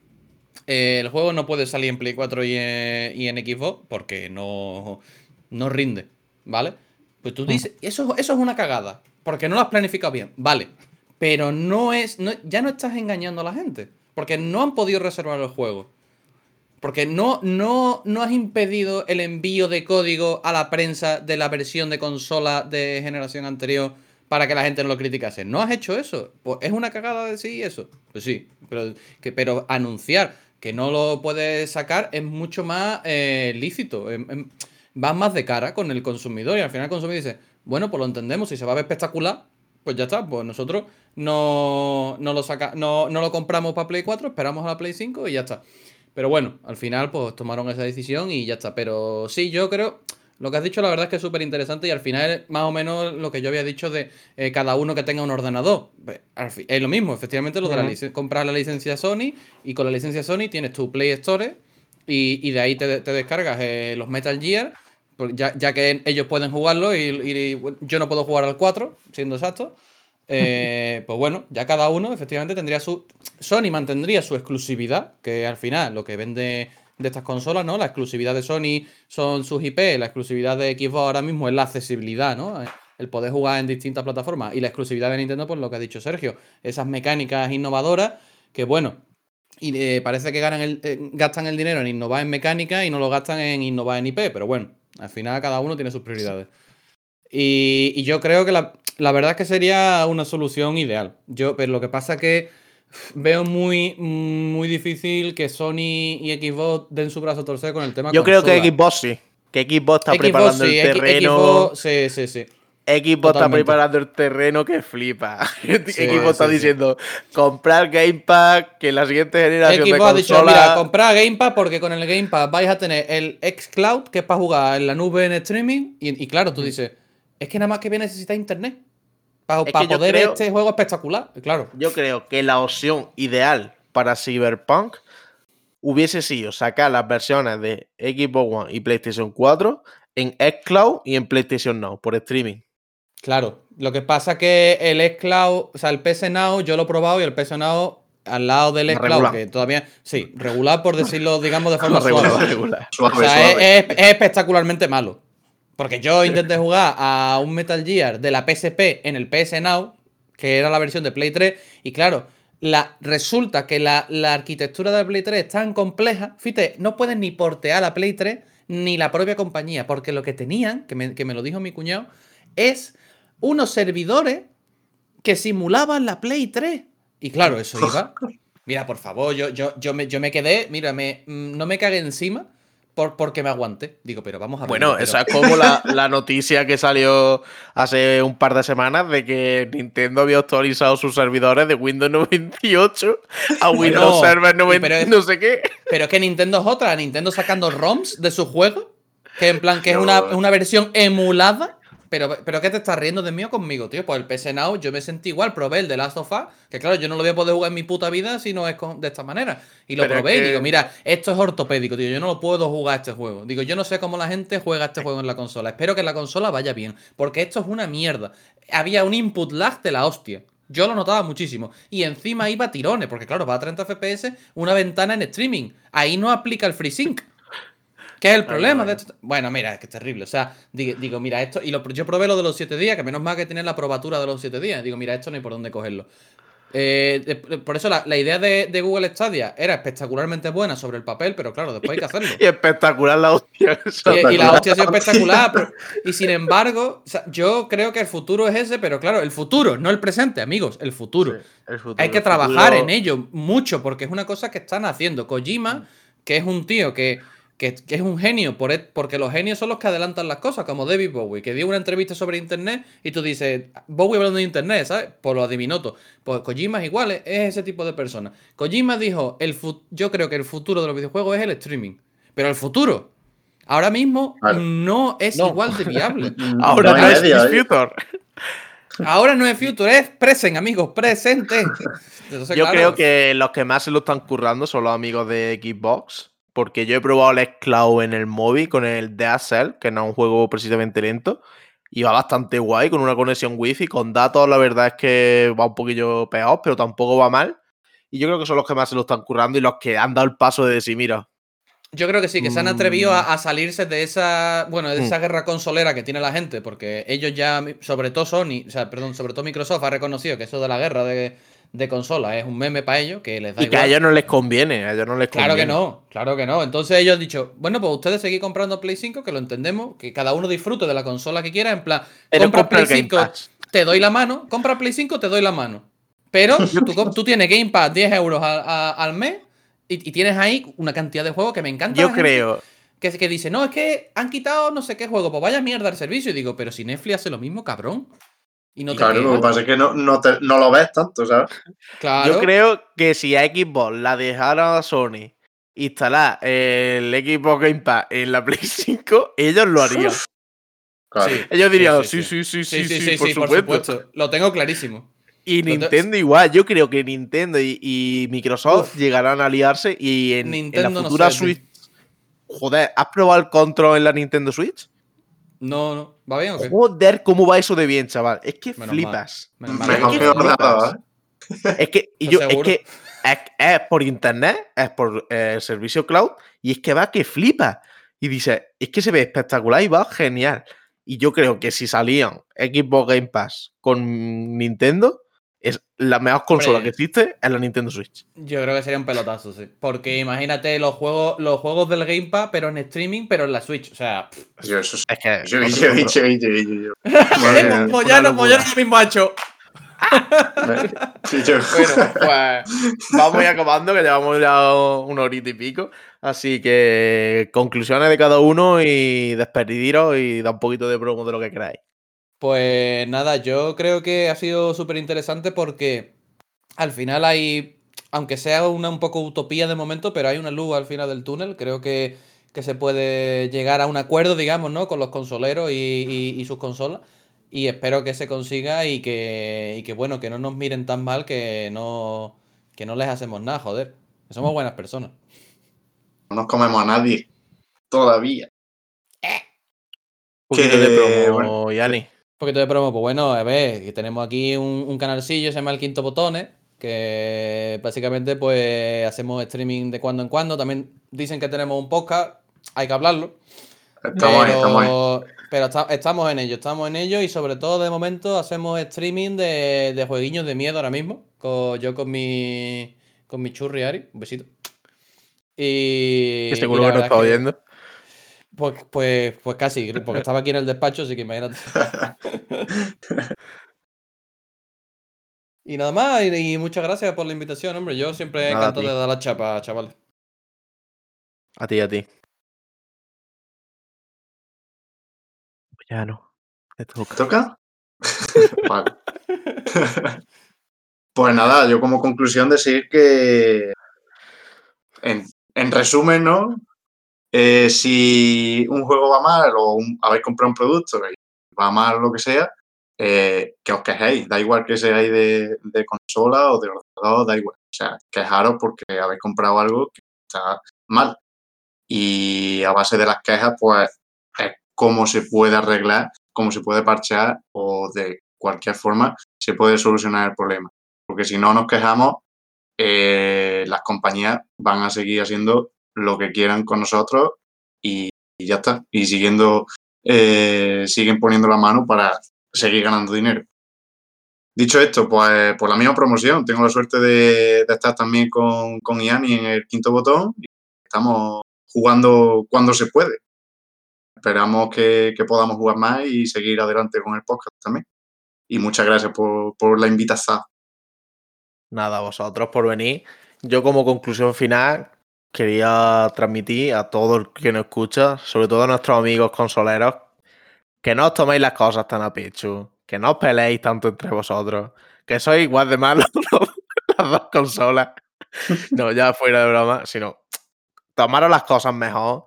el juego no puede salir en Play 4 y en, Xbox porque no, no rinde, ¿vale? Pues tú dices, eso, eso es una cagada, porque no lo has planificado bien, vale. Pero no es, ya no estás engañando a la gente, porque no han podido reservar el juego. Porque no, no, no has impedido el envío de código a la prensa de la versión de consola de generación anterior para que la gente no lo criticase. ¿No has hecho eso? Pues es una cagada decir eso. Pues sí, pero, pero anunciar que no lo puedes sacar es mucho más eh, lícito. Em, em, vas más de cara con el consumidor y al final el consumidor dice, bueno, pues lo entendemos, si se va a ver espectacular, pues ya está, pues nosotros no, lo, saca, no, no lo compramos para Play 4, esperamos a la Play 5 y ya está. Pero bueno, al final pues tomaron esa decisión y ya está. Pero sí, yo creo... Lo que has dicho, la verdad es que es súper interesante y al final más o menos lo que yo había dicho de eh, cada uno que tenga un ordenador. Es lo mismo, efectivamente, lo de la comprar la licencia Sony y con la licencia Sony tienes tu Play Store y, de ahí te, descargas eh, los Metal Gear, pues ya, que ellos pueden jugarlo y, yo no puedo jugar al 4, siendo exacto. Eh, pues bueno, ya cada uno efectivamente tendría su. Sony mantendría su exclusividad, que al final lo que vende de estas consolas, ¿no? La exclusividad de Sony son sus IP, la exclusividad de Xbox ahora mismo es la accesibilidad, ¿no? El poder jugar en distintas plataformas. Y la exclusividad de Nintendo, pues lo que ha dicho Sergio, esas mecánicas innovadoras que, bueno, y eh, parece que ganan el, eh, gastan el dinero en innovar en mecánica y no lo gastan en innovar en IP, pero bueno, al final cada uno tiene sus prioridades. Y, yo creo que la, la, verdad es que sería una solución ideal. Yo, pero lo que pasa es que veo muy, muy difícil que Sony y Xbox den su brazo a torcer con el tema. Yo creo que Xbox sí. Que Xbox está preparando el terreno. sí, sí, sí. Xbox está preparando el terreno que flipa. Xbox está diciendo comprar Game Pass, que la siguiente generación Xbox ha dicho, mira, comprar Game Pass porque con el Game Pass vais a tener el xCloud, que es para jugar en la nube en streaming. Y, y claro, tú mm. dices, es que nada más que bien necesita internet. Para, poder este juego espectacular, claro. Yo creo que la opción ideal para Cyberpunk hubiese sido sacar las versiones de Xbox One y PlayStation 4 en xCloud y en PlayStation Now por streaming. Claro, lo que pasa que el xCloud, o sea, el PS Now yo lo he probado y el PS Now al lado del xCloud, que todavía, sí, regular por decirlo, digamos, de forma suave. O sea, es espectacularmente malo. Porque yo intenté jugar a un Metal Gear de la PSP en el PS Now, que era la versión de Play 3, y claro, la, resulta que la, la arquitectura de la Play 3 es tan compleja, fíjate, no pueden ni portear la Play 3 ni la propia compañía, porque lo que tenían, que me, que me lo dijo mi cuñado, es unos servidores que simulaban la Play 3. Y claro, eso iba. Mira, por favor, yo, yo, yo, me, yo me quedé, mira, me, mm, no me cagué encima por, porque me aguanté. Digo, pero vamos a ver. Bueno, pero- esa es como la, la noticia que salió hace un par de semanas de que Nintendo había actualizado sus servidores de Windows 98 a Windows Server 90, pero es- no sé qué. Pero es que Nintendo es otra, Nintendo sacando ROMs de su juego, que en plan que es una, una versión emulada. Pero, pero ¿qué te estás riendo de mí o conmigo, tío? Pues el PS Now yo me sentí igual, probé el de Last of Us, que claro, yo no lo voy a poder jugar en mi puta vida si no es con- de esta manera. Y lo Pero es probé y digo, mira, esto es ortopédico, tío, yo no lo puedo jugar este juego. Digo, yo no sé cómo la gente juega este juego en la consola. Espero que la consola vaya bien, porque esto es una mierda. Había un input lag de la hostia. Yo lo notaba muchísimo. Y encima iba a tirones, porque claro, va a 30 FPS, una ventana en streaming. Ahí no aplica el FreeSync. ¿Qué es el problema de esto? Bueno, mira, es que es terrible. O sea, digo, digo, mira, esto. Y lo- yo probé lo de los 7 días, que menos mal que tienen la probatura de los 7 días. Digo, mira, esto no hay por dónde cogerlo. Eh, de- por eso la, la idea de, de Google Stadia era espectacularmente buena sobre el papel, pero claro, después hay que hacerlo. Y espectacular la hostia. Y, y la hostia ha sido espectacular. pero- y sin embargo, o sea, yo creo que el futuro es ese, pero claro, el futuro, no el presente, amigos, el futuro. El futuro, Hay que trabajar futuro- en ello mucho, porque es una cosa que están haciendo. Kojima, que es un tío que, que- que es un genio, por e- porque los genios son los que adelantan las cosas, como David Bowie, que dio una entrevista sobre Internet y tú dices, Bowie hablando de Internet, ¿sabes? Por lo adivinó todo. Pues Kojima es igual, es es ese tipo de persona. Kojima dijo, el yo creo que el futuro de los videojuegos es el streaming. Pero el futuro, ahora mismo, Claro. no es No. igual de viable. Ahora No es is ¿eh? future. Ahora no es future, es present, amigos, presente. Entonces, Yo claro, creo que los que más se lo están currando son los amigos de Xbox. Porque yo he probado el Cloud en el móvil con el Dead Cell, que no es un juego precisamente lento. Y va bastante guay, con una conexión wifi, con datos, la verdad es que va un poquillo peor, pero tampoco va mal. Y yo creo que son los que más se lo están currando y los que han dado el paso de decir, mira, Yo creo que sí, que se han atrevido Mm. a, a salirse de esa, bueno, de Mm. esa guerra consolera que tiene la gente, porque ellos ya, sobre todo Sony, o sea, perdón, sobre todo Microsoft ha reconocido que eso de la guerra de, de consolas es un meme para ellos, que les da y que a igual. ellos no les conviene, a ellos no les Claro que conviene. no, claro que no. Entonces ellos han dicho, bueno, pues ustedes seguís comprando Play 5, que lo entendemos, que cada uno disfrute de la consola que quiera, en plan, Pero compra compra Play el Game 5, Pass. te doy la mano, compra Play 5, te doy la mano. Pero tú, tú tienes Game Pass 10 euros a- a- al mes y, y tienes ahí una cantidad de juegos que me encanta. Yo creo, Que, que dice, no, es que han quitado no sé qué juego, pues vaya mierda el servicio. Y digo, pero si Netflix hace lo mismo, cabrón. Y no te Claro, lo que pasa es que no, no, te- no lo ves tanto, ¿sabes? Claro. yo creo que si a Xbox la dejara a Sony instalar el Xbox Game Pass en la Play 5, ellos lo harían. Claro. Sí. Ellos dirían, sí, sí, sí. sí, sí, Sí, sí, sí, por, sí, por supuesto. supuesto. Lo tengo clarísimo. Y Nintendo igual, yo creo que Nintendo y, y Microsoft llegarán a aliarse y en, en la no futura sé. Switch. Joder, ¿has probado el control en la Nintendo Switch? No, no. ¿Va bien o qué? Joder, cómo va eso de bien, chaval. Es que Menos flipas. Menos mal. Mejor que ¿eh? Es que, y ¿Estás yo, es que es, es por internet, es por eh, el servicio cloud, y es que va que flipa. Y dice, es que se ve espectacular y va genial. Y yo creo que si salían Xbox Game Pass con Nintendo, es la mejor consola que existe es la Nintendo Switch. Yo creo que sería un pelotazo, sí. Porque imagínate los juegos, los juegos del Game Pass, pero en streaming, pero en la Switch. O sea, pff. Yo, eso es- Es que. yo, yo, yo, yo, yo, mía. pues una ya no, pues ya lo mismo ha hecho. Sí, yo- Bueno, pues vamos a ir acabando, que llevamos ya una horita y pico. Así que conclusiones de cada uno y despediros y da un poquito de promo de lo que queráis. Pues nada, yo creo que ha sido súper interesante porque al final hay, aunque sea una un poco utopía de momento, pero hay una luz al final del túnel. Creo que, que se puede llegar a un acuerdo, digamos, ¿no? Con los consoleros y, y- y sus consolas. Y espero que se consiga y que, y que, bueno, que no nos miren tan mal que no, que no les hacemos nada, joder. Que somos buenas personas. No nos comemos a nadie. Todavía. Un poquito de Que, promo, bueno, Yanni. Poquito de promo, pues bueno, a ver, tenemos aquí un, un canalcillo, se llama El Quinto Botones, que básicamente pues hacemos streaming de cuando en cuando. También dicen que tenemos un podcast, hay que hablarlo. Estamos ahí, estamos ahí. Pero, pero esta- estamos en ello, estamos en ello y sobre todo de momento hacemos streaming de, de jueguiños de miedo ahora mismo. con- yo con mi con mi churri Ari, un besito. Y, Que y seguro que no verdad está oyendo. Pues, pues, pues casi, porque estaba aquí en el despacho, así que imagínate. y nada más, y, y muchas gracias por la invitación, hombre. Yo siempre encantado de dar la chapa, chavales. A ti, a ti. Ya no. Te toca. ¿Toca? vale. pues nada, yo como conclusión decir que, en, en resumen, ¿no? Eh, si un juego va mal o un- habéis comprado un producto y va mal lo que sea, eh, que os quejéis. Da igual que seáis de, de consola o de ordenador, da igual. O sea, quejaros porque habéis comprado algo que está mal. Y a base de las quejas, pues es cómo se puede arreglar, cómo se puede parchear o de cualquier forma se puede solucionar el problema. Porque si no nos quejamos, eh, las compañías van a seguir haciendo lo que quieran con nosotros y, ya está. Y siguiendo, eh, siguen poniendo la mano para seguir ganando dinero. Dicho esto, pues por la misma promoción, tengo la suerte de, estar también con, con Iani en el quinto botón. Estamos jugando cuando se puede. Esperamos que, podamos jugar más y seguir adelante con el podcast también. Y muchas gracias por, por la invitación. Nada, vosotros por venir. Yo como conclusión final quería transmitir a todo el que nos escucha, sobre todo a nuestros amigos consoleros, que no os toméis las cosas tan a pecho, que no os peleéis tanto entre vosotros, que sois igual de malos los- las dos consolas. No, ya fuera de broma, sino tomaros las cosas mejor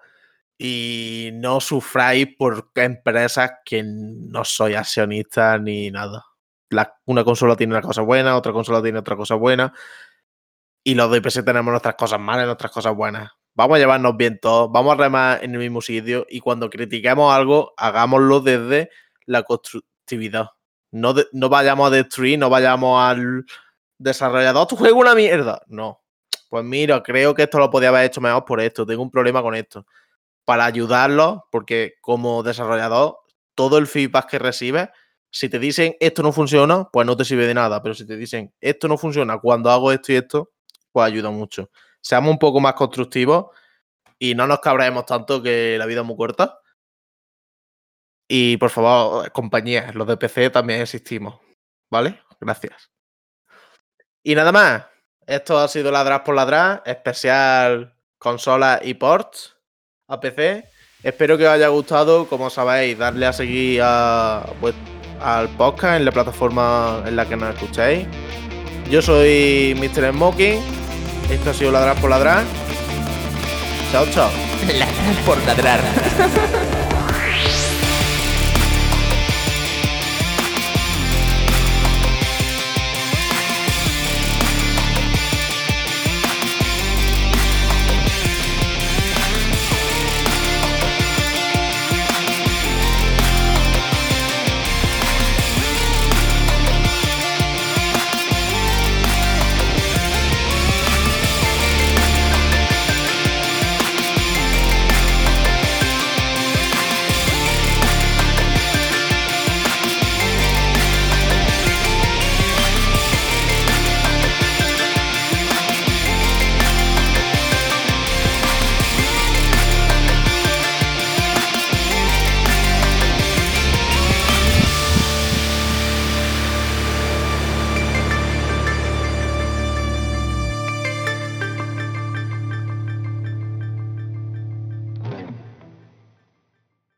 y no sufráis por empresas que no sois accionistas ni nada. Una consola tiene una cosa buena, otra consola tiene otra cosa buena. Y los IPC tenemos nuestras cosas malas nuestras cosas buenas. Vamos a llevarnos bien todos, vamos a remar en el mismo sitio y cuando critiquemos algo, hagámoslo desde la constructividad. No, no vayamos a destruir, no vayamos al desarrollador, tu juego una mierda. No. Pues mira, creo que esto lo podía haber hecho mejor por esto, tengo un problema con esto. Para ayudarlos, porque como desarrollador, todo el feedback que recibes, si te dicen esto no funciona, pues no te sirve de nada. Pero si te dicen esto no funciona cuando hago esto y esto, pues ayuda mucho. Seamos un poco más constructivos y no nos cabreemos tanto que la vida es muy corta. Y por favor, compañías, los de PC también existimos. ¿Vale? Gracias. Y nada más. Esto ha sido Ladras por Ladrar, especial consolas y ports a PC. Espero que os haya gustado. Como sabéis, darle a seguir a, pues, al podcast en la plataforma en la que nos escuchéis. Yo soy Mr. Smoking. Esto ha sido Ladrar por Ladrar. Chao, chao. Ladrar por ladrar.